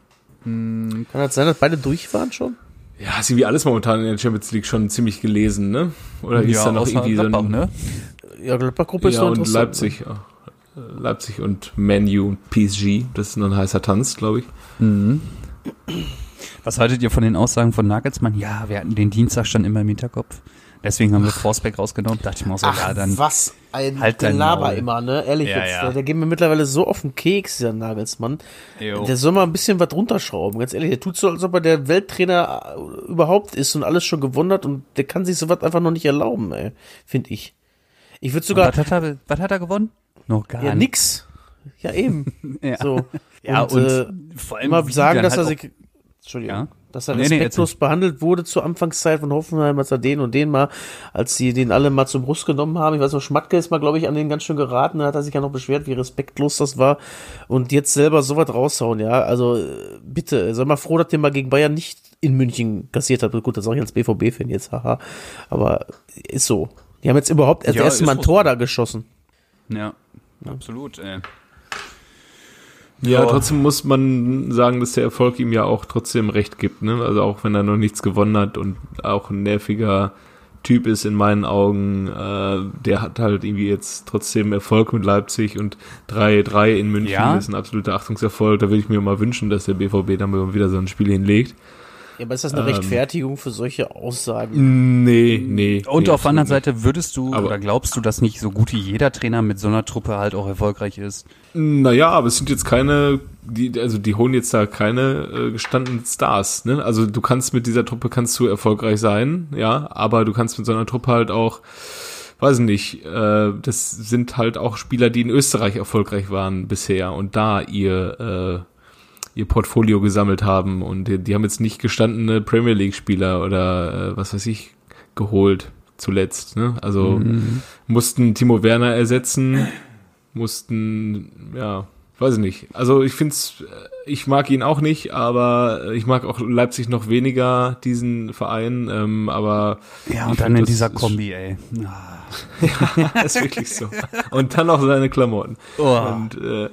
Kann das sein, dass beide durch waren schon? Ja, ist irgendwie alles momentan in der Champions League schon ziemlich gelesen, ne? Oder ist da noch irgendwie so Gladbach, ein, ne? Ja, Gladbach-Gruppe ist ja, und interessant. Leipzig. ja. Äh, Leipzig und Manu und PSG. Das ist ein heißer Tanz, glaube ich. Was haltet ihr von den Aussagen von Nagelsmann? Ja, wir hatten den Dienstag schon immer im Hinterkopf. Deswegen haben wir Forsberg rausgenommen. Dachte ich mir auch so, Ach, ja, dann. was ein halt Gelaber immer, ne? Ehrlich Ja, jetzt. ja. Der, geht mir mittlerweile so auf den Keks, dieser Nagelsmann. Jo. Der soll mal ein bisschen was runterschrauben, ganz ehrlich. Der tut so, als ob er der Welttrainer äh, überhaupt ist und alles schon gewonnen hat und der kann sich sowas einfach noch nicht erlauben, ey. Finde ich. Ich würde sogar. was, hat er, was hat er gewonnen? Noch gar Ja, nix. Ja, eben. Ja. So. Ja, und, äh, vor allem immer wie sagen, dass halt er sich. Entschuldigung. Ja. Dass er Nee, nee, respektlos behandelt wurde zur Anfangszeit von Hoffenheim, als er den und den mal, als sie den alle mal zum Brust genommen haben. Ich weiß noch, Schmatke ist mal, glaube ich, an den ganz schön geraten. Da hat er sich ja noch beschwert, wie respektlos das war. Und jetzt selber sowas raushauen, ja. Also, bitte, sei mal froh, dass der mal gegen Bayern nicht in München kassiert hat. Gut, das sage ich als BVB-Fan jetzt, haha. Aber ist so. Die haben jetzt überhaupt das Ja, erste Mal ein Tor so. da geschossen. Ja, absolut. Ey. Ja, trotzdem muss man sagen, dass der Erfolg ihm ja auch trotzdem recht gibt, ne? Also auch wenn er noch nichts gewonnen hat und auch ein nerviger Typ ist in meinen Augen, äh, der hat halt irgendwie jetzt trotzdem Erfolg mit Leipzig und 3-3 in München Ja. ist ein absoluter Achtungserfolg. Da würde ich mir mal wünschen, dass der BVB dann mal wieder so ein Spiel hinlegt. Ja, aber ist das eine Ähm. Rechtfertigung für solche Aussagen? Nee, nee. Und nee, auf der anderen Seite würdest du Aber- oder glaubst du, dass nicht so gut wie jeder Trainer mit so einer Truppe halt auch erfolgreich ist? Naja, aber es sind jetzt keine, die, also die holen jetzt da keine äh, gestandenen Stars, ne? Also du kannst mit dieser Truppe kannst du erfolgreich sein, ja, aber du kannst mit so einer Truppe halt auch, weiß nicht, äh, das sind halt auch Spieler, die in Österreich erfolgreich waren bisher und da ihr äh, ihr Portfolio gesammelt haben und die, die haben jetzt nicht gestandene Premier League Spieler oder äh, was weiß ich geholt zuletzt, ne? Also mussten Timo Werner ersetzen, mussten, ja, weiß ich nicht. Also ich find's, äh, ich mag ihn auch nicht, aber ich mag auch Leipzig noch weniger, diesen Verein, ähm, aber Ja, und dann find, in dieser Kombi, ey. Ah. ist wirklich so. Und dann noch seine Klamotten. Oh. Und äh,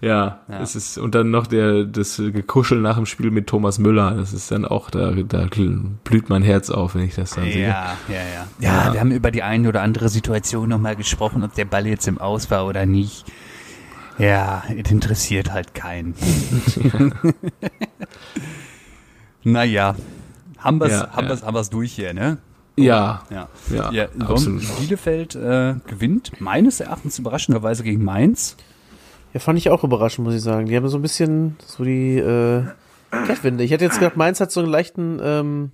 ja, Ja. es ist und dann noch der das Gekuschel nach dem Spiel mit Thomas Müller. Das ist dann auch da da blüht mein Herz auf, wenn ich das dann sehe. Ja, ja, ja. Ja, wir haben über die eine oder andere Situation nochmal gesprochen, ob der Ball jetzt im Aus war oder nicht. Ja, es interessiert halt keinen. naja, haben wir's, Ja, haben ja. wir's, haben wir's durch hier, ne? Ja, Ja. ja, Ja, absolut. Bielefeld äh, gewinnt meines Erachtens überraschenderweise gegen Mainz. Ja, fand ich auch überraschend, muss ich sagen. Die haben so ein bisschen so die äh, Kehrtwende. Ich hätte jetzt gedacht, Mainz hat so einen leichten ähm,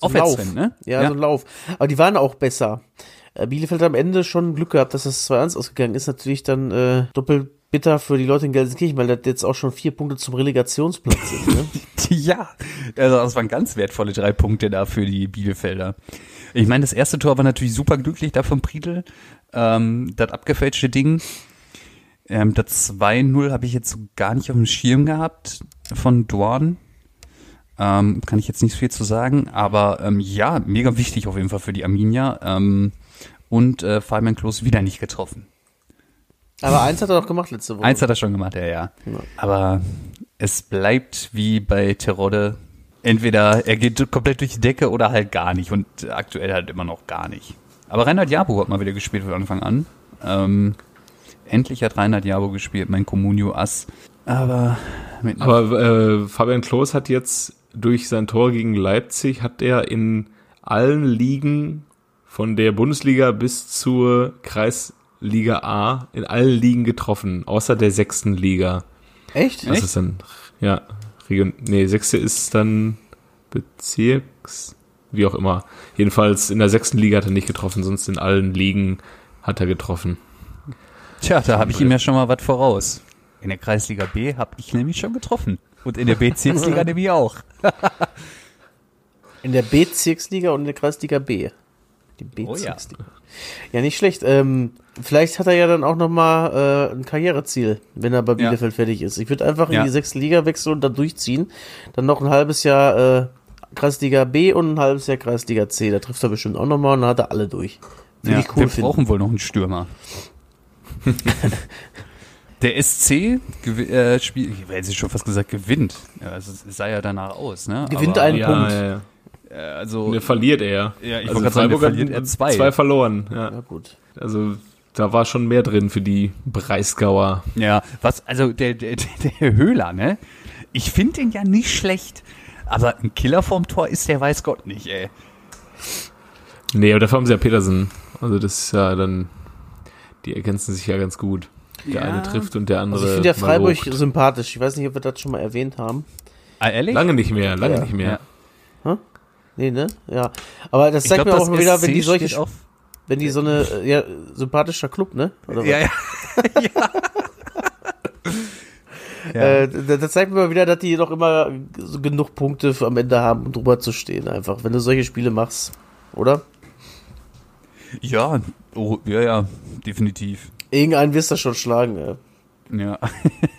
so einen Aufwärtstrend, ne? Ja, Ja. so einen Lauf. Aber die waren auch besser. Äh, Bielefeld hat am Ende schon Glück gehabt, dass das 2-1 ausgegangen ist. Natürlich dann äh, doppelt bitter für die Leute in Gelsenkirchen, weil das jetzt auch schon vier Punkte zum Relegationsplatz sind. Ne? Ja, also das waren ganz wertvolle drei Punkte da für die Bielefelder. Ich meine, das erste Tor war natürlich super glücklich da von Priedel. Ähm, das abgefälschte Ding. Ähm, das 2-0 habe ich jetzt so gar nicht auf dem Schirm gehabt von Dorn. Ähm, kann ich jetzt nicht viel zu sagen, aber ähm, ja, mega wichtig auf jeden Fall für die Arminia. Ähm, und äh, Fabian Klos wieder nicht getroffen. Aber eins hat er doch gemacht letzte Woche. Eins hat er schon gemacht, ja, ja. Aber es bleibt wie bei Terodde. Entweder er geht komplett durch die Decke oder halt gar nicht. Und aktuell halt immer noch gar nicht. Aber Reinhard Jabo hat mal wieder gespielt von Anfang an. Ähm, endlich hat Reinhard Jabo gespielt, mein Comunio Ass. Aber Aber äh, Fabian Klos hat jetzt durch sein Tor gegen Leipzig hat er in allen Ligen von der Bundesliga bis zur Kreisliga A in allen Ligen getroffen, außer der sechsten Liga. Echt? Das ist dann, ja, Region, nee, sechste ist dann Bezirks, wie auch immer. Jedenfalls in der sechsten Liga hat er nicht getroffen, sonst in allen Ligen hat er getroffen. Tja, da habe ich ihm ja schon mal was voraus. In der Kreisliga B habe ich nämlich schon getroffen. Und in der Bezirksliga nämlich auch. In der Bezirksliga und in der Kreisliga B. Die Oh ja. Bezirksliga. ja. nicht schlecht. Ähm, vielleicht hat er ja dann auch noch mal äh, ein Karriereziel, wenn er bei Bielefeld fertig ist. Ich würde einfach Ja. in die sechste Liga wechseln und dann durchziehen. Dann noch ein halbes Jahr äh, Kreisliga B und ein halbes Jahr Kreisliga C. Da trifft er bestimmt auch noch mal und dann hat er alle durch. Ja, ich cool wir finden. brauchen wohl noch einen Stürmer. der SC äh, spielt, ich hätte schon fast gesagt, gewinnt. Ja, also es sah ja danach aus, ne? Gewinnt Aber, einen ja, Punkt. Ja, ja. äh, Also, Der verliert er. Ja, ich also wollte gerade sagen, verliert er zwei. Zwei verloren, ja. Ja, gut. Also da war schon mehr drin für die Breisgauer. ja, was, also der, der, der Höhler, ne? Ich finde den ja nicht schlecht. Aber ein Killer vorm Tor ist der weiß Gott nicht, ey. Nee, aber dafür haben sie ja Petersen. Also das ist ja dann, die ergänzen sich ja ganz gut. Der Ja. eine trifft und der andere Also ich finde ja Freiburg sympathisch. Ich weiß nicht, ob wir das schon mal erwähnt haben. Ah, ehrlich? Lange nicht mehr, lange Ja. nicht mehr. Nee, ne? Ja. Aber das zeigt glaub, mir auch mal wieder, wenn die solche, auf- wenn die so eine, äh, ja, sympathischer Club, ne? Oder was? Ja, ja. ja. Äh, das zeigt mir mal wieder, dass die doch immer genug Punkte am Ende haben, um drüber zu stehen, einfach, wenn du solche Spiele machst. Oder? Ja, oh, ja, ja, definitiv. Irgendeinen wirst du schon schlagen, ey. Ja.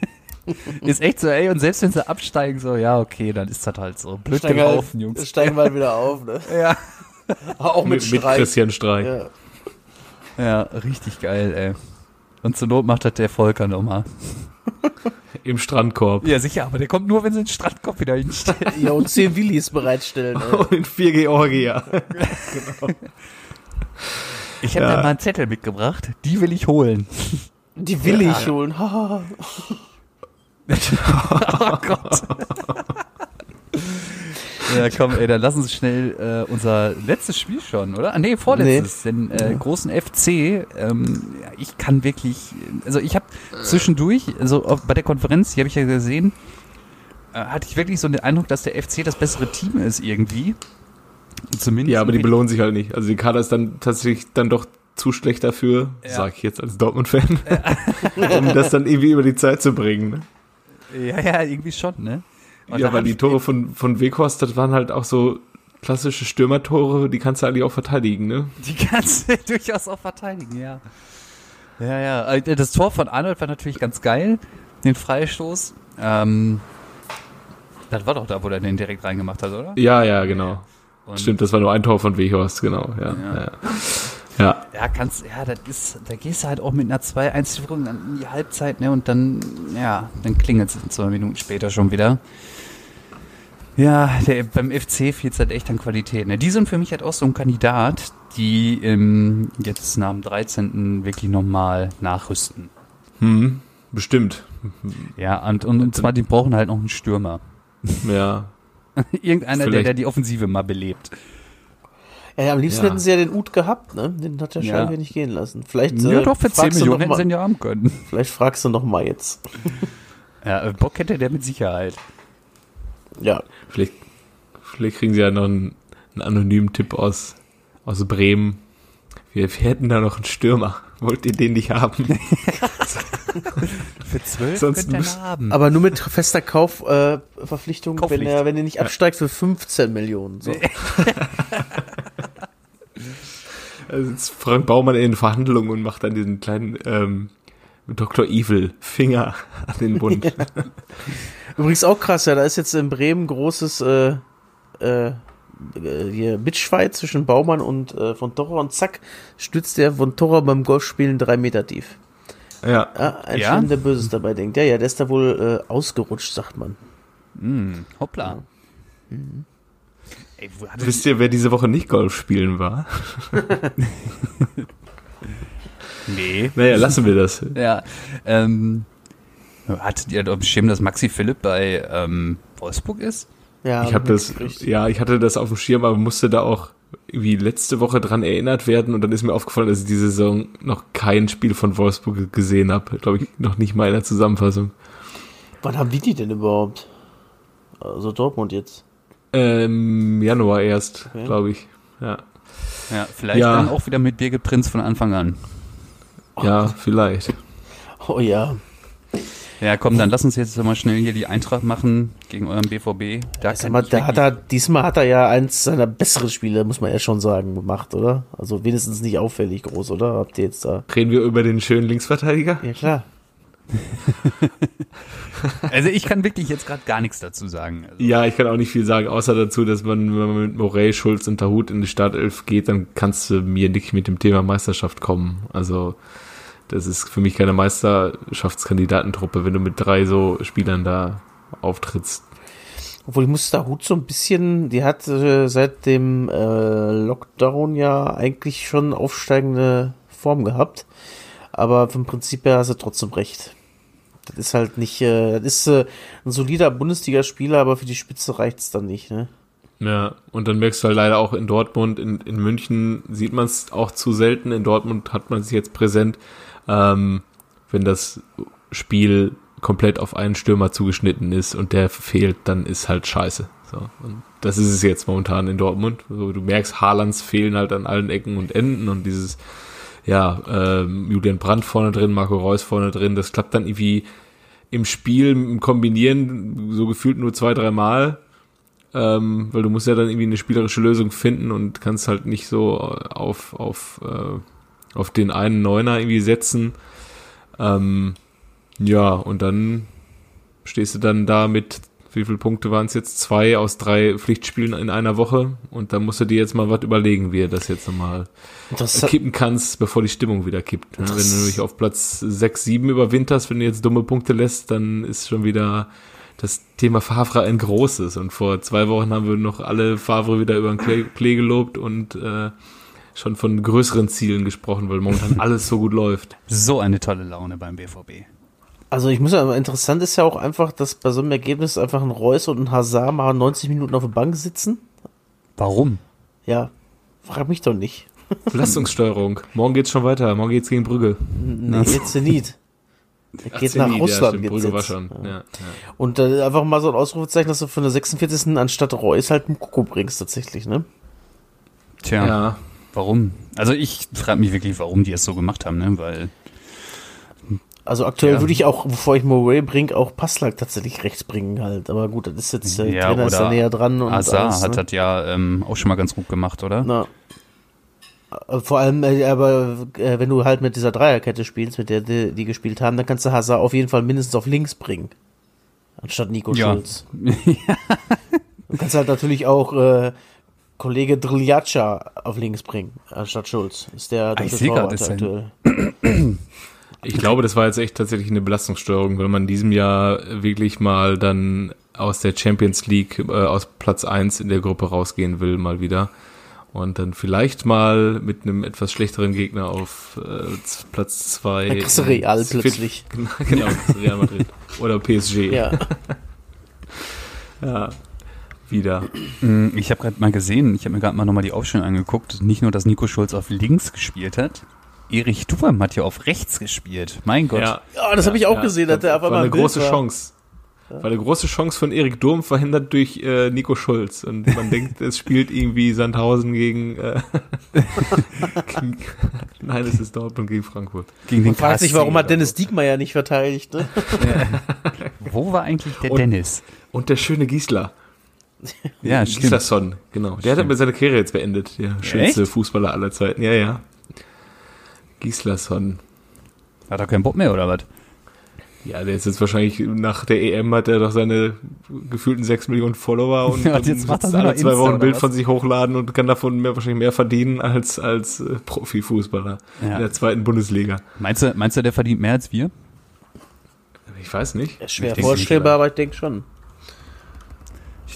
ist echt so, ey, und selbst wenn sie absteigen, so, ja, okay, dann ist das halt so. Blöd Steigen, gelaufen, halt, Jungs. steigen wir halt wieder auf, ne? Ja. Auch mit, Mit, mit Streich. Christian Streich. Ja. Ja, richtig geil, ey. Und zur Not macht das der Volker nochmal. Im Strandkorb. Ja, sicher, aber der kommt nur, wenn sie den Strandkopf wieder hinstellen. ja, und 10 Willis bereitstellen, ey. Und in vier Georgier. Ich habe Ja. da mal einen Zettel mitgebracht, die will ich holen. Die will ich holen. Oh Gott. Ja, komm, ey, dann lass uns schnell äh, unser letztes Spiel schon, oder? Ah, nee, vorletztes. Den äh, großen FC. Ähm, ja, ich kann wirklich, also ich habe zwischendurch, also auf, bei der Konferenz, die habe ich ja gesehen, äh, hatte ich wirklich so den Eindruck, dass der FC das bessere Team ist irgendwie. Zumindest. Ja, aber die belohnen sich halt nicht. Also die Kader ist dann tatsächlich dann doch zu schlecht dafür, Ja. sag ich jetzt als Dortmund-Fan, um das dann irgendwie über die Zeit zu bringen. Ne? ja, ja, irgendwie schon, ne? Und ja, weil die Tore von, von Weghorst, das waren halt auch so klassische Stürmertore, die kannst du eigentlich auch verteidigen, ne? Die kannst du durchaus auch verteidigen, ja. Ja, ja. Äh, Das Tor von Arnold war natürlich ganz geil, den Freistoß. Ähm, das war doch da, wo er den direkt reingemacht hat, oder? Ja, ja, genau. Und Stimmt, das war nur ein Tor von Weghorst, genau. Ja, Ja. ja. ja. Ja, kannst, ja, das ist, da gehst du halt auch mit einer 2-1-Führung dann in die Halbzeit, ne, und dann, ja, dann klingelt es zwei Minuten später schon wieder. Ja, der, beim FC fehlt es halt echt an Qualität. Ne? Die sind für mich halt auch so ein Kandidat, die ähm, jetzt nach dem 13. wirklich nochmal nachrüsten. Hm, bestimmt. Ja, und, und, und zwar, die brauchen halt noch einen Stürmer. Ja. Irgendeiner, der, der die Offensive mal belebt. Ja, am liebsten Ja. hätten sie ja den Ut gehabt, ne? Den hat der Ja. Schalke nicht gehen lassen. Vielleicht, Ja, äh, doch, für 10 fragst du Millionen hätten sie ihn ja haben können. Vielleicht fragst du noch mal jetzt. Ja, äh, Bock hätte der mit Sicherheit. Ja. Vielleicht, vielleicht kriegen sie ja noch einen, einen anonymen Tipp aus, aus Bremen. Wir, wir hätten da noch einen Stürmer. Wollt ihr den nicht haben? Für 12 Sonst könnt ihr haben. Aber nur mit fester Kaufverpflichtung, äh, wenn er, wenn er nicht absteigt für 15 Millionen. So. Also jetzt Frank Baumann in den Verhandlungen und macht dann diesen kleinen ähm, Dr. Evil Finger an den Bund. Übrigens auch krass, ja, da ist jetzt in Bremen großes äh, äh, hier Bitchfight zwischen Baumann und äh, von Torra und zack, stützt der von Torra beim Golfspielen drei Meter tief. Ja, Ja, ein Ja? Film, der Böses dabei denkt. Ja, ja, der ist da wohl äh, ausgerutscht, sagt man. Hm, hoppla. Ey, wo hat wisst ihr, wer diese Woche nicht Golf spielen war? Nee. Naja, lassen wir das. Ja, ähm, hattet ihr doch bestimmt, dass Maxi Philipp bei ähm, Wolfsburg ist? Ja, Ich habe das, ja, ich hatte das auf dem Schirm, aber musste da auch irgendwie letzte Woche dran erinnert werden und dann ist mir aufgefallen, dass ich diese Saison noch kein Spiel von Wolfsburg gesehen habe. Glaube ich, noch nicht mal in der Zusammenfassung. Wann haben die die denn überhaupt? Also Dortmund jetzt. Ähm, Januar erst, Okay. glaube ich. Ja. Ja, vielleicht Ja. dann auch wieder mit Birgit Prinz von Anfang an. Ja, vielleicht. Oh ja. Ja, komm, dann lass uns jetzt mal schnell hier die Eintracht machen gegen euren BVB. Da mal, da hat er, diesmal hat er ja eins seiner besseren Spiele, muss man ja schon sagen, gemacht, oder? Also wenigstens nicht auffällig groß, oder? Habt ihr jetzt da? Reden wir über den schönen Linksverteidiger? Ja, klar. Also ich kann wirklich jetzt gerade gar nichts dazu sagen. Also, Ja, ich kann auch nicht viel sagen, außer dazu, dass man, wenn man mit Morey, Schulz und Tahut in die Startelf geht, dann kannst du mir nicht mit dem Thema Meisterschaft kommen. Also, das ist für mich keine Meisterschaftskandidatentruppe, wenn du mit drei so Spielern da auftrittst. Obwohl ich muss da Hut so ein bisschen, die hat äh, seit dem äh, Lockdown ja eigentlich schon aufsteigende Form gehabt. Aber vom Prinzip her hast du trotzdem recht. Das ist halt nicht, äh, das ist äh, ein solider Bundesligaspieler, aber für die Spitze reicht's dann nicht, ne? Ja, und dann merkst du halt leider auch in Dortmund, in, in München sieht man es auch zu selten. In Dortmund hat man es jetzt präsent, ähm, wenn das Spiel komplett auf einen Stürmer zugeschnitten ist und der fehlt, dann ist halt scheiße. So, und das ist es jetzt momentan in Dortmund. So, du merkst, Haalands fehlen halt an allen Ecken und Enden und dieses, ja, ähm, Julian Brandt vorne drin, Marco Reus vorne drin, das klappt dann irgendwie im Spiel, im Kombinieren so gefühlt nur zwei, drei Mal ähm, weil du musst ja dann irgendwie eine spielerische Lösung finden und kannst halt nicht so auf, auf, äh, auf den einen Neuner irgendwie setzen. Ähm, ja, und dann stehst du dann da mit, wie viele Punkte waren es jetzt? Zwei aus drei Pflichtspielen in einer Woche und dann musst du dir jetzt mal was überlegen, wie du das jetzt nochmal kippen kannst, bevor die Stimmung wieder kippt. ne? Wenn du nämlich auf Platz 6, 7 überwinterst, wenn du jetzt dumme Punkte lässt, dann ist schon wieder das Thema Favre ein großes. Und vor zwei Wochen haben wir noch alle Favre wieder über den Klee, Klee gelobt und äh, schon von größeren Zielen gesprochen, weil momentan alles so gut läuft. So eine tolle Laune beim BVB. Also ich muss ja, aber interessant ist ja auch einfach, dass bei so einem Ergebnis einfach ein Reus und ein Hazard mal 90 Minuten auf der Bank sitzen. Warum? Ja, frag mich doch nicht. Belastungssteuerung. Morgen geht's schon weiter. Morgen geht's gegen Brügge. Nee, jetzt nicht. Er geht nach Zenit, ja, Russland stimmt, Brügge war schon. Ja, ja. Und äh, einfach mal so ein Ausrufezeichen, dass du von der 46. anstatt Reus halt einen Kuckuck bringst tatsächlich, ne? Tja, ja. Warum? Also ich frage mich wirklich, warum die es so gemacht haben, ne? Weil Also aktuell Ja. würde ich auch, bevor ich Moray bringe, auch Passlack tatsächlich rechts bringen halt. Aber gut, das ist jetzt, der Ja, Trainer ist da näher dran und Azar alles, hat ne? das ja ähm, auch schon mal ganz gut gemacht, oder? Na. Äh, Vor allem, äh, aber äh, wenn du halt mit dieser Dreierkette spielst, mit der die, die gespielt haben, dann kannst du Hazard auf jeden Fall mindestens auf links bringen. Anstatt Nico Ja. Schulz. Du kannst halt natürlich auch äh, Kollege Driljaca auf links bringen, anstatt Schulz. Ist der Ah, ich ist aktuell. Ich glaube, das war jetzt echt tatsächlich eine Belastungssteuerung, weil man in diesem Jahr wirklich mal dann aus der Champions League, äh, aus Platz eins in der Gruppe rausgehen will, mal wieder. Und dann vielleicht mal mit einem etwas schlechteren Gegner auf äh, Platz zwei. Dann kriegst du Real plötzlich. genau, Real Madrid. Oder PSG. Ja. ja. Wieder. Mm, Ich habe gerade mal gesehen, ich habe mir gerade mal nochmal die Aufstellung angeguckt. Nicht nur, dass Nico Schulz auf links gespielt hat, Erich Duam hat ja auf rechts gespielt. Mein Gott. Ja, Ja, das habe ich auch gesehen, dass der auf war eine große war. Chance. War eine große Chance von Erik Durm verhindert durch äh, Nico Schulz. Und man denkt, es spielt irgendwie Sandhausen gegen, äh, gegen Nein, es ist Dortmund gegen Frankfurt. Gegen den Man fragt sich, warum hat Dennis Diekmeyer nicht verteidigt, ne? Wo war eigentlich der Und- Dennis? Und der schöne Giesler. Ja, stimmt. Gislason, genau. Der hat aber seine Karriere jetzt beendet. Der schönste Echt? Fußballer aller Zeiten. Ja, ja. Gislason. Hat er keinen Bock mehr oder was? Ja, der ist jetzt wahrscheinlich nach der EM hat er doch seine gefühlten 6 Millionen Follower und, Ja, und jetzt macht er alle zwei Insta Wochen ein Bild von sich hochladen und kann davon mehr, wahrscheinlich mehr verdienen als, als äh, Profifußballer Ja. in der zweiten Bundesliga. Meinst du, meinst du, der verdient mehr als wir? Ich weiß nicht. Schwer vorstellbar, aber ich denke schon.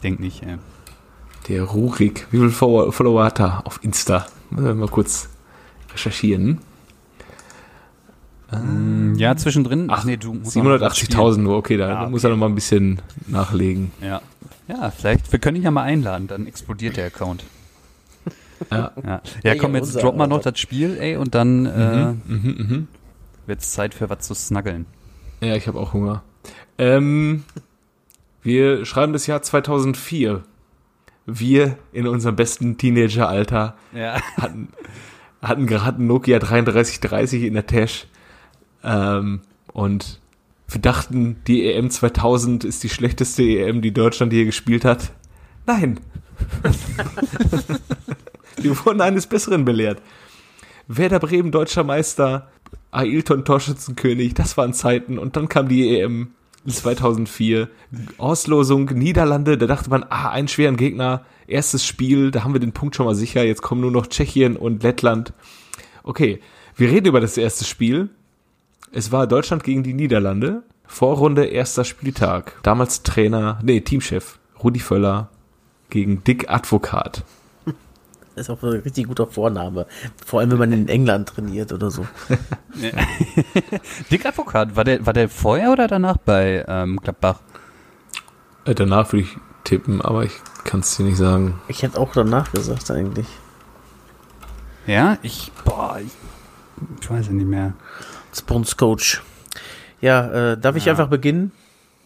Denke nicht, ey. Der Rurik, wie viel Follower, hat er auf Insta? Müssen wir mal kurz recherchieren. Ja, zwischendrin. Ach, nee, du musst auch noch was 780.000 nur, okay, da muss okay. er noch mal ein bisschen nachlegen. Ja. Ja, vielleicht, wir können ihn ja mal einladen, dann explodiert der Account. Ja. Ja, ja Ja, komm, jetzt droppen wir noch das Spiel, ey, und dann äh, Mhm, mhm. wird's Zeit für was zu snuggeln. Ja, ich habe auch Hunger. Ähm, wir schreiben das Jahr 2004. Wir in unserem besten Teenageralter Ja. hatten, hatten gerade einen Nokia 3330 in der Tasche. Ähm, und wir dachten, die EM 2000 ist die schlechteste EM, die Deutschland je gespielt hat. Nein. wir wurden eines Besseren belehrt. Werder Bremen deutscher Meister, Ailton Torschützenkönig, das waren Zeiten. Und dann kam die EM 2004, Auslosung Niederlande, da dachte man, ah, einen schweren Gegner, erstes Spiel, da haben wir den Punkt schon mal sicher, jetzt kommen nur noch Tschechien und Lettland. Okay, wir reden über das erste Spiel. Es war Deutschland gegen die Niederlande, Vorrunde, erster Spieltag. Damals Trainer, nee, Teamchef, Rudi Völler gegen Dick Advokat. Ist auch ein richtig guter Vorname. Vor allem, wenn man in England trainiert oder so. Dick Advokat, war der, war der vorher oder danach bei ähm, Gladbach? Äh, danach würde ich tippen, aber ich kann es dir nicht sagen. Ich hätte auch danach gesagt, eigentlich. Ja, ich, boah, ich, ich weiß ja nicht mehr. Spons Coach. Ja, äh, darf ich Ja. einfach beginnen?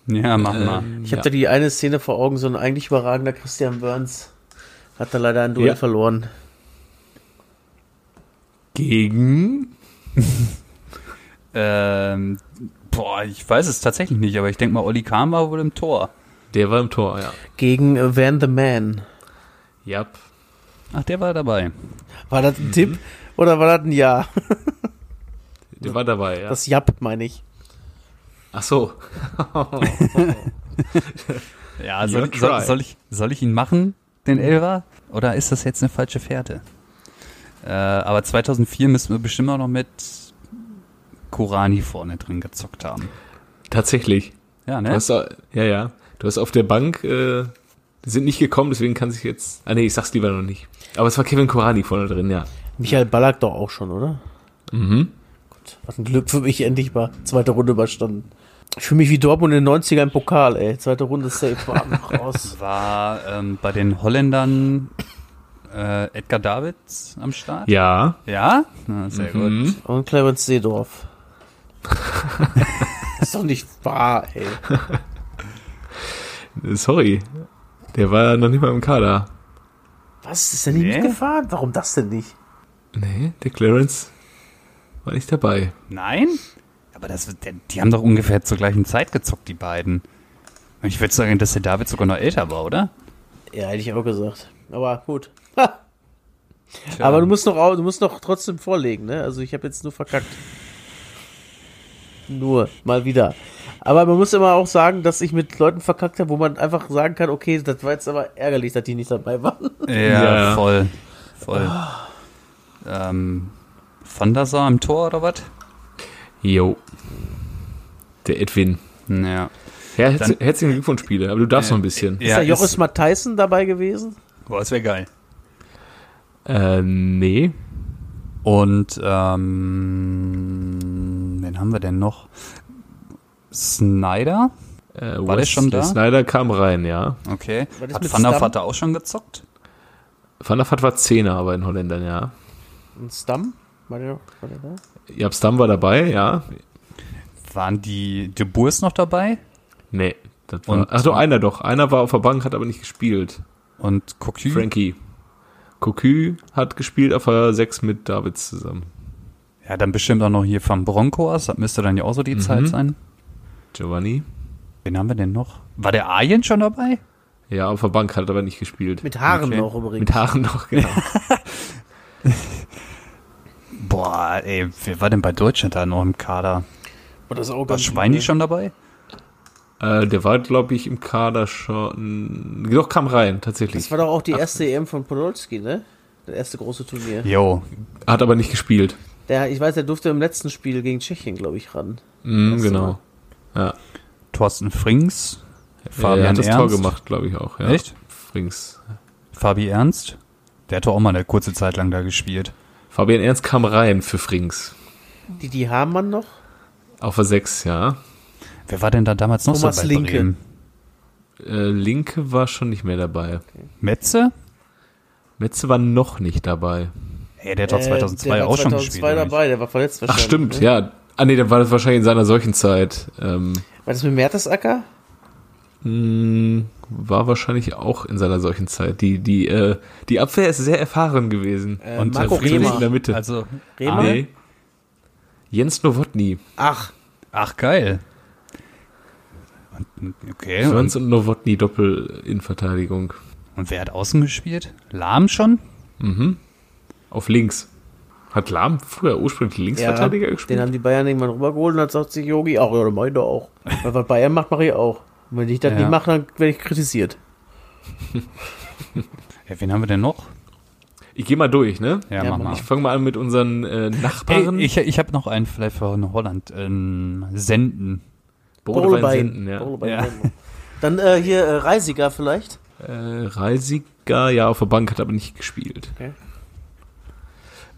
Ja, mach mal. Ich habe da die eine Szene vor Augen, so ein eigentlich überragender Christian Burns hat da leider ein Duell Ja. verloren. Gegen Ähm, boah, ich weiß es tatsächlich nicht, aber ich denke mal, Olli Kahn war wohl im Tor. Der war im Tor, ja. Gegen äh, Van the Man. Ja. Ach, der war dabei. War das ein Tipp oder war das ein Ja? Der war dabei, ja. Das Jap, meine ich. Ach so. Ja, soll, soll, soll, ich, soll ich ihn machen, den Elfer? Oder ist das jetzt eine falsche Fährte? Äh, aber 2004 müssen wir bestimmt auch noch mit Kurani vorne drin gezockt haben. Tatsächlich. Ja, Du ne? hast, ja, ja. Du hast auf der Bank, äh, die sind nicht gekommen, deswegen kann sich jetzt. Ah nee, ich sag's lieber noch nicht. Aber es war Kevin Korani vorne drin, ja. Michael Ballack doch auch schon, oder? Mhm. Was ein Glück für mich, endlich mal zweite Runde überstanden. Ich fühle mich wie Dortmund in den 90er im Pokal, ey. Zweite Runde safe, bam, raus. War ähm, bei den Holländern äh, Edgar Davids am Start? Ja. Ja? Na, sehr gut. Mhm. Und Clarence Seedorf. ist doch nicht wahr, ey. Sorry. Der war noch nicht mal im Kader. Was? Ist der nicht Nee. mitgefahren? Warum das denn nicht? Nee, der Clarence war nicht dabei. Nein? Aber das, der, die haben doch ungefähr zur gleichen Zeit gezockt, die beiden. Und Ich würde sagen, dass der David sogar noch älter war, oder? Ja, hätte ich auch gesagt. Aber gut. Ha. Aber du musst noch, du musst noch trotzdem vorlegen, ne? Also ich habe jetzt nur verkackt. Nur, mal wieder. Aber man muss immer auch sagen, dass ich mit Leuten verkackt habe, wo man einfach sagen kann, okay, das war jetzt aber ärgerlich, dass die nicht dabei waren. Ja, Ja. voll. Voll. Ähm, Van der Sar im Tor oder was? Jo. Der Edwin. Ja. Ja, herz herzlichen Glückwunsch, Spiele, aber du darfst Äh, noch ein bisschen. ist da Joris Matthijssen dabei gewesen? Boah, das wäre geil. Äh, nee. Und, ähm, wen haben wir denn noch? Snyder? Äh, War der schon da? Snyder kam rein, ja. Okay. Hat Van der? Vaart auch schon gezockt? Van der Vaart war Zehner bei den Holländern, ja. Und Stam? War der, war der da? Jabstam war dabei, ja. Waren die De Boers noch dabei? Nee. Das war, Und- ach so, einer doch. Einer war auf der Bank, hat aber nicht gespielt. Und Cocu? Frankie. Cocu hat gespielt auf der 6 mit Davids zusammen. Ja, dann bestimmt auch noch hier vom Broncos. Das müsste dann ja auch so die Zeit sein. Giovanni. Wen haben wir denn noch? War der Arjen schon dabei? Ja, auf der Bank hat er aber nicht gespielt. Mit Haaren Okay. noch übrigens. Mit Haaren noch, genau. Boah, ey, wer war denn bei Deutschland da noch im Kader? Und das auch War Schweini übel. schon dabei? äh, der war, glaube ich, im Kader schon. Doch, kam rein, tatsächlich. Das war doch auch die erste EM von Podolski, ne? Das erste große Turnier. Jo, Hat aber nicht gespielt. Der, ich weiß, der durfte im letzten Spiel gegen Tschechien, glaube ich, ran. Mhm, du genau. Ja. Thorsten Frings, er Fabian hat das Ernst. Tor gemacht, glaube ich auch. Ja. Echt? Frings. Fabi Ernst. Der hat doch auch mal eine kurze Zeit lang da gespielt. Fabian Ernst kam rein für Frings. Die, die Hamann noch? Auf der 6, ja. Wer war denn da damals noch Thomas so bei Linke. Bremen? Äh, Linke war schon nicht mehr dabei. Metze? Metze war noch nicht dabei. Hey, der hat doch Äh, 2002 der war auch schon 2002 gespielt. oder nicht? dabei, der war verletzt Ach wahrscheinlich. stimmt, ne? ja. Ah nee, dann war das wahrscheinlich in seiner solchen Zeit. Ähm, War das mit Mertesacker? mh, war wahrscheinlich auch in seiner solchen Zeit. Die, die, äh, die Abwehr ist sehr erfahren gewesen. Äh, Und Marco äh, Friedrich Rehmer. in der Mitte. Also, Rehmer? Nee. Jens Nowotny. Ach, ach geil. Und, okay, Burns und, und Nowotny Doppel in Verteidigung. und wer hat außen gespielt? Lahm schon? Mhm. Auf links. Hat Lahm früher ursprünglich Linksverteidiger ja, gespielt? den haben die Bayern irgendwann rübergeholt und dann sagt sich Yogi, ach ja, der meint er auch. Weil was Bayern macht, mache ich auch. Und wenn ich das Ja. nicht mache, dann werde ich kritisiert. Ja, wen haben wir denn noch? Ich gehe mal durch, ne? Ja, Ja, mach mal. Ich fange mal an mit unseren äh, Nachbarn. Ey, ich ich habe noch einen vielleicht für Holland. Ähm, Senden. Bodewein Senden, ja. Bodebein Ja. Dann äh, hier äh, Reisiger vielleicht. Äh, Reisiger, ja, auf der Bank hat aber nicht gespielt. Okay.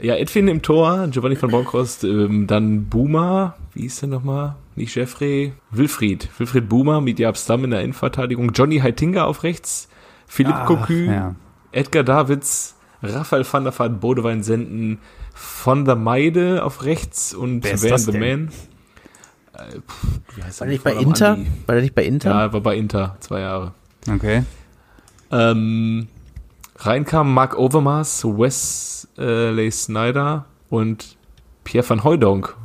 Ja, Edwin im Tor, Giovanni von Bronckhorst, ähm, dann Boomer, wie hieß der nochmal? Nicht Jeffrey, Wilfried. Wilfried Boomer mit Jab Stamm in der Innenverteidigung, Johnny Heitinga auf rechts, Philipp Ach, Cocu, ja. Edgar Davids, Raphael van der Vaart, Bodewein Senden, von der Meide auf rechts und Wer Van the denn? Man. Äh, pff, wie heißt War der nicht bei? Inter? Andi. War der nicht bei Inter? Ja, er war bei Inter, zwei Jahre. Okay. Ähm, reinkam Mark Overmars, Wesley Snyder und Pierre van Hooydonk.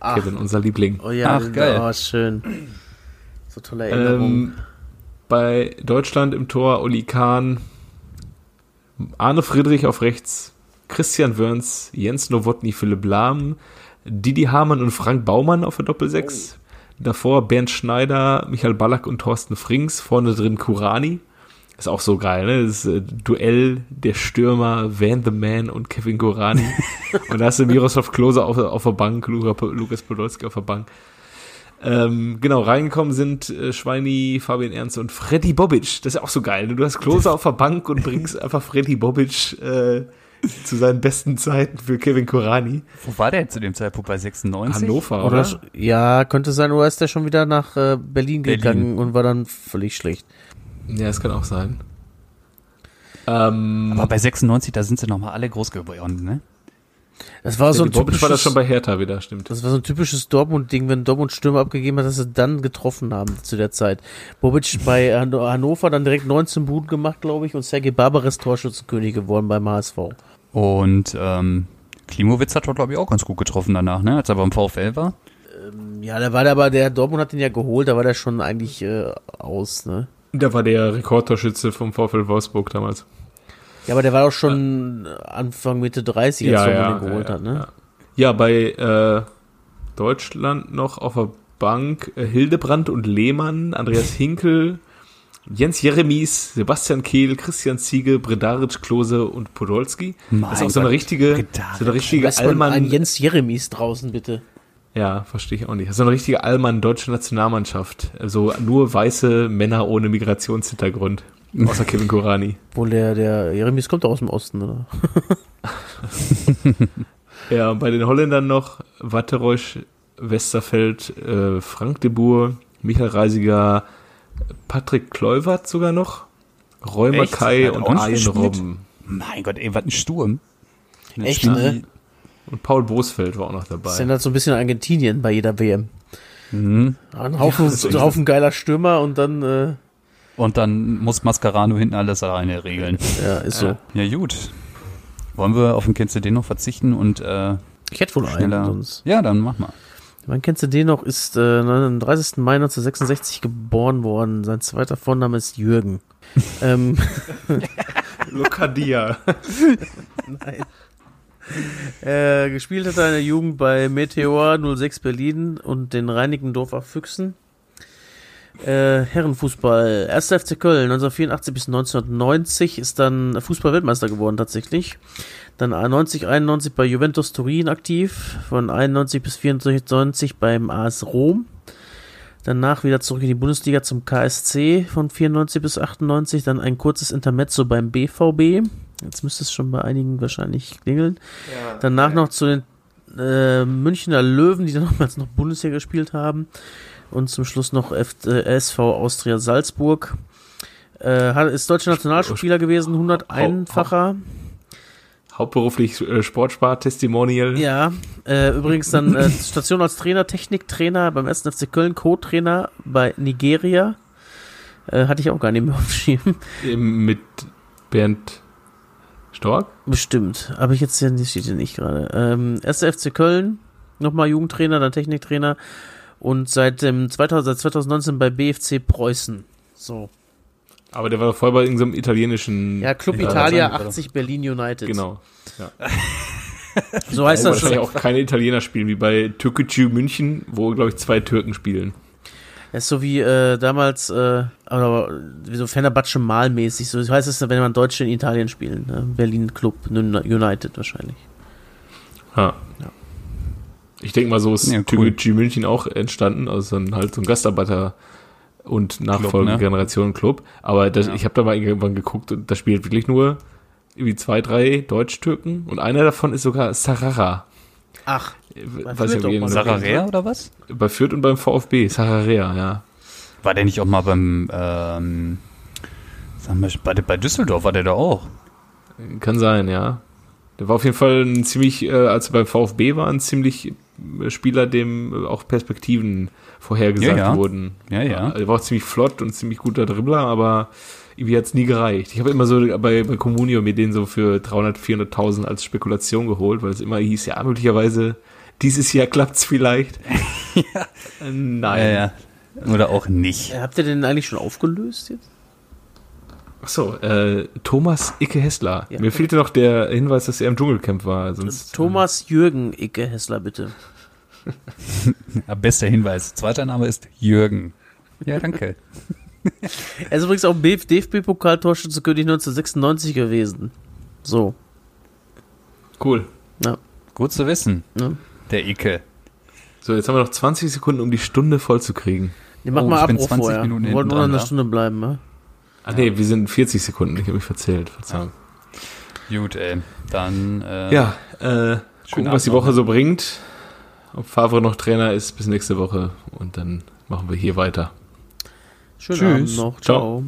Ach, Kevin, unser Liebling. oh ja, Ach, geil. Oh, schön. So tolle Erinnerung. Ähm, bei Deutschland im Tor Oli Kahn, Arne Friedrich auf rechts, Christian Wörns, Jens Nowotny, Philipp Lahm, Didi Hamann und Frank Baumann auf der Doppelsechs. Davor Bernd Schneider, Michael Ballack und Thorsten Frings. Vorne drin Kurani. Ist auch so geil, ne? Das äh, Duell der Stürmer Van the Man und Kevin Kurani. und da hast du Miroslav Klose auf, auf der Bank, Luka- Lukas Podolski auf der Bank. Ähm, genau, reingekommen sind äh, Schweini, Fabian Ernst und Freddy Bobic. Das ist ja auch so geil. Ne? Du hast Klose auf der Bank und bringst einfach Freddy Bobic äh, zu seinen besten Zeiten für Kevin Kurani. Wo war der zu dem Zeitpunkt? Bei 96? Hannover, oder, oder? ja, könnte sein, oder ist der schon wieder nach äh, Berlin, Berlin. gegangen und war dann völlig schlecht. Ja, das kann auch sein. Ähm, Aber bei 96, da sind sie nochmal alle groß geworden, ne? Das war so ein typisches, war das schon bei Hertha wieder, stimmt. das war so ein typisches Dortmund-Ding, wenn Dortmund Stürmer abgegeben hat, dass sie dann getroffen haben zu der Zeit. Bobic bei Han- Hannover dann direkt 19 Buden gemacht, glaube ich, und Sergei Barbares Torschützenkönig geworden beim HSV. Und ähm, Klimowitz hat doch, glaube ich, auch ganz gut getroffen danach, ne? Als er beim VfL war. Ja, da war der aber, der Dortmund hat ihn ja geholt, da war der schon eigentlich äh, aus, ne? Da war der Rekordtorschütze vom VfL Wolfsburg damals. Ja, aber der war auch schon Anfang Mitte 30, als Dortmund ihn geholt ja, hat, ne? Ja, ja bei äh, Deutschland noch auf der Bank äh, Hildebrand und Lehmann, Andreas Hinkel, Jens Jeremies, Sebastian Kehl, Christian Ziege, Bredaric, Klose und Podolski. Mein das ist auch so eine Gott, richtige, Bredaric. so eine richtige Allmann. einen Jens Jeremies draußen, bitte. Ja, verstehe ich auch nicht. Das ist so eine richtige Allmann deutsche Nationalmannschaft. Also nur weiße Männer ohne Migrationshintergrund. Außer Kevin Kurani. Wohl der, der Jeremies kommt doch aus dem Osten, oder? Ja, bei den Holländern noch Watterosch, Westerfeld, äh, Frank de Boer, Michael Reisiger, Patrick Kluivert sogar noch? Mackay Hat und Arjen? Robben. Mein Gott, ey, was ein Sturm. Echt, ne? Und Paul Bosfeld war auch noch Das ist dabei. ja halt so ein bisschen Argentinien bei jeder WM. Mhm. Ein Haufen, so ein Haufen geiler Stürmer und dann, äh, Und dann muss Mascarano hinten alles alleine regeln. ja, ist so. Ja, gut. Wollen wir auf den Kennst du den noch verzichten und äh, Ich hätte wohl einen, schneller. sonst. Ja, dann mach mal. Wann kennst du den noch? Ist äh, am 30. Mai 1966 geboren worden. Sein zweiter Vorname ist Jürgen. ähm, Lokadia. nein. Äh, gespielt hat er in der Jugend bei Meteor 06 Berlin und den Reinickendorfer Füchsen. Äh, Herrenfußball. 1. FC Köln 1984 bis 1990 ist dann Fußball-Weltmeister geworden tatsächlich. Dann 90, 91 bei Juventus Turin aktiv. Von 91 bis 94 beim AS Rom. Danach wieder zurück in die Bundesliga zum KSC von 94 bis 98. Dann ein kurzes Intermezzo beim BVB. Jetzt müsste es schon bei einigen wahrscheinlich klingeln. Danach noch zu den äh, Münchner Löwen, die dann nochmals noch Bundesliga gespielt haben. Und zum Schluss noch F äh, SV Austria Salzburg. Äh, ist deutscher Nationalspieler gewesen, 101-facher. Hauptberuflich äh, Sportspar-Testimonial. Ja, äh, übrigens dann äh, Station als Trainer, Techniktrainer beim 1. FC Köln, Co-Trainer bei Nigeria. Äh, hatte ich auch gar nicht mehr aufgeschrieben. Eben Mit Bernd Stork. Bestimmt. Aber ich jetzt ja nicht, steht hier nicht gerade. Ähm, 1. FC Köln, nochmal Jugendtrainer, dann Techniktrainer und seit dem 2000, seit 2019 bei BFC Preußen. So. Aber der war doch vorher bei irgendeinem italienischen. Ja, Club Ja, Italia wahrscheinlich, 80 Berlin United. Genau. So heißt das. Wahrscheinlich auch keine Italiener spielen, wie bei Türkgücü München, wo, glaube ich, zwei Türken spielen. Das ist so wie äh, damals, äh, oder wie so Fenerbahce malmäßig. So heißt es, wenn man Deutsche in Italien spielen. Ne? Berlin Club United wahrscheinlich. Ha. Ja. Ich denke mal, so ist Ja, cool. Türkgücü München auch entstanden, also dann halt so ein Gastarbeiter- und Nachfolgegeneration-Club. Aber das, Ja. ich habe da mal irgendwann geguckt und da spielt wirklich nur irgendwie zwei, drei Deutsch-Türken und einer davon ist sogar Sarara. Ach, Weiß Fürth noch kennt. Sararea oder was? Bei Fürth und beim VfB, Sararea, ja. War der nicht auch mal beim, ähm, sagen wir, bei, bei Düsseldorf war der da auch? Kann sein, ja. Der war auf jeden Fall ein ziemlich, äh, als er beim VfB war, ein ziemlich äh, Spieler, dem äh, auch Perspektiven vorhergesagt Ja, ja. wurden. Ja, ja. Er war auch ziemlich flott und ziemlich guter Dribbler, aber irgendwie hat's nie gereicht. Ich habe immer so bei, bei Comunio mir den so für 300, 400.000 als Spekulation geholt, weil es immer hieß, ja, möglicherweise dieses Jahr klappt's vielleicht. Äh, Nein. ja. Oder auch nicht. Äh, Habt ihr den eigentlich schon aufgelöst jetzt? Ach so, äh, Thomas Icke Hessler. Ja. Mir fehlte noch der Hinweis, dass er im Dschungelcamp war. Sonst, Thomas Jürgen Icke Hessler, bitte. Ja, Bester Hinweis. Zweiter Name ist Jürgen. Ja, danke. Er ist übrigens auch DFB-Pokal-Torschützenkönig 1996 gewesen. So. Cool. Ja. Gut zu wissen. Ne? Der Icke. So, jetzt haben wir noch 20 Sekunden, um die Stunde voll zu kriegen. Wir machen Oh, mal ich bin Abbruch 20 vorher. Minuten Wir wollten nur eine ja. Stunde bleiben, ne? Ah nee, wir sind 40 Sekunden, ich habe mich verzählt, Verzeihung. Gut, ey. Dann, äh, Ja, äh, gucken, Abend was die Woche ne? so bringt. Ob Favre noch Trainer ist bis nächste Woche und dann machen wir hier weiter. Schönen Tschüss. Abend noch. Ciao. Ciao.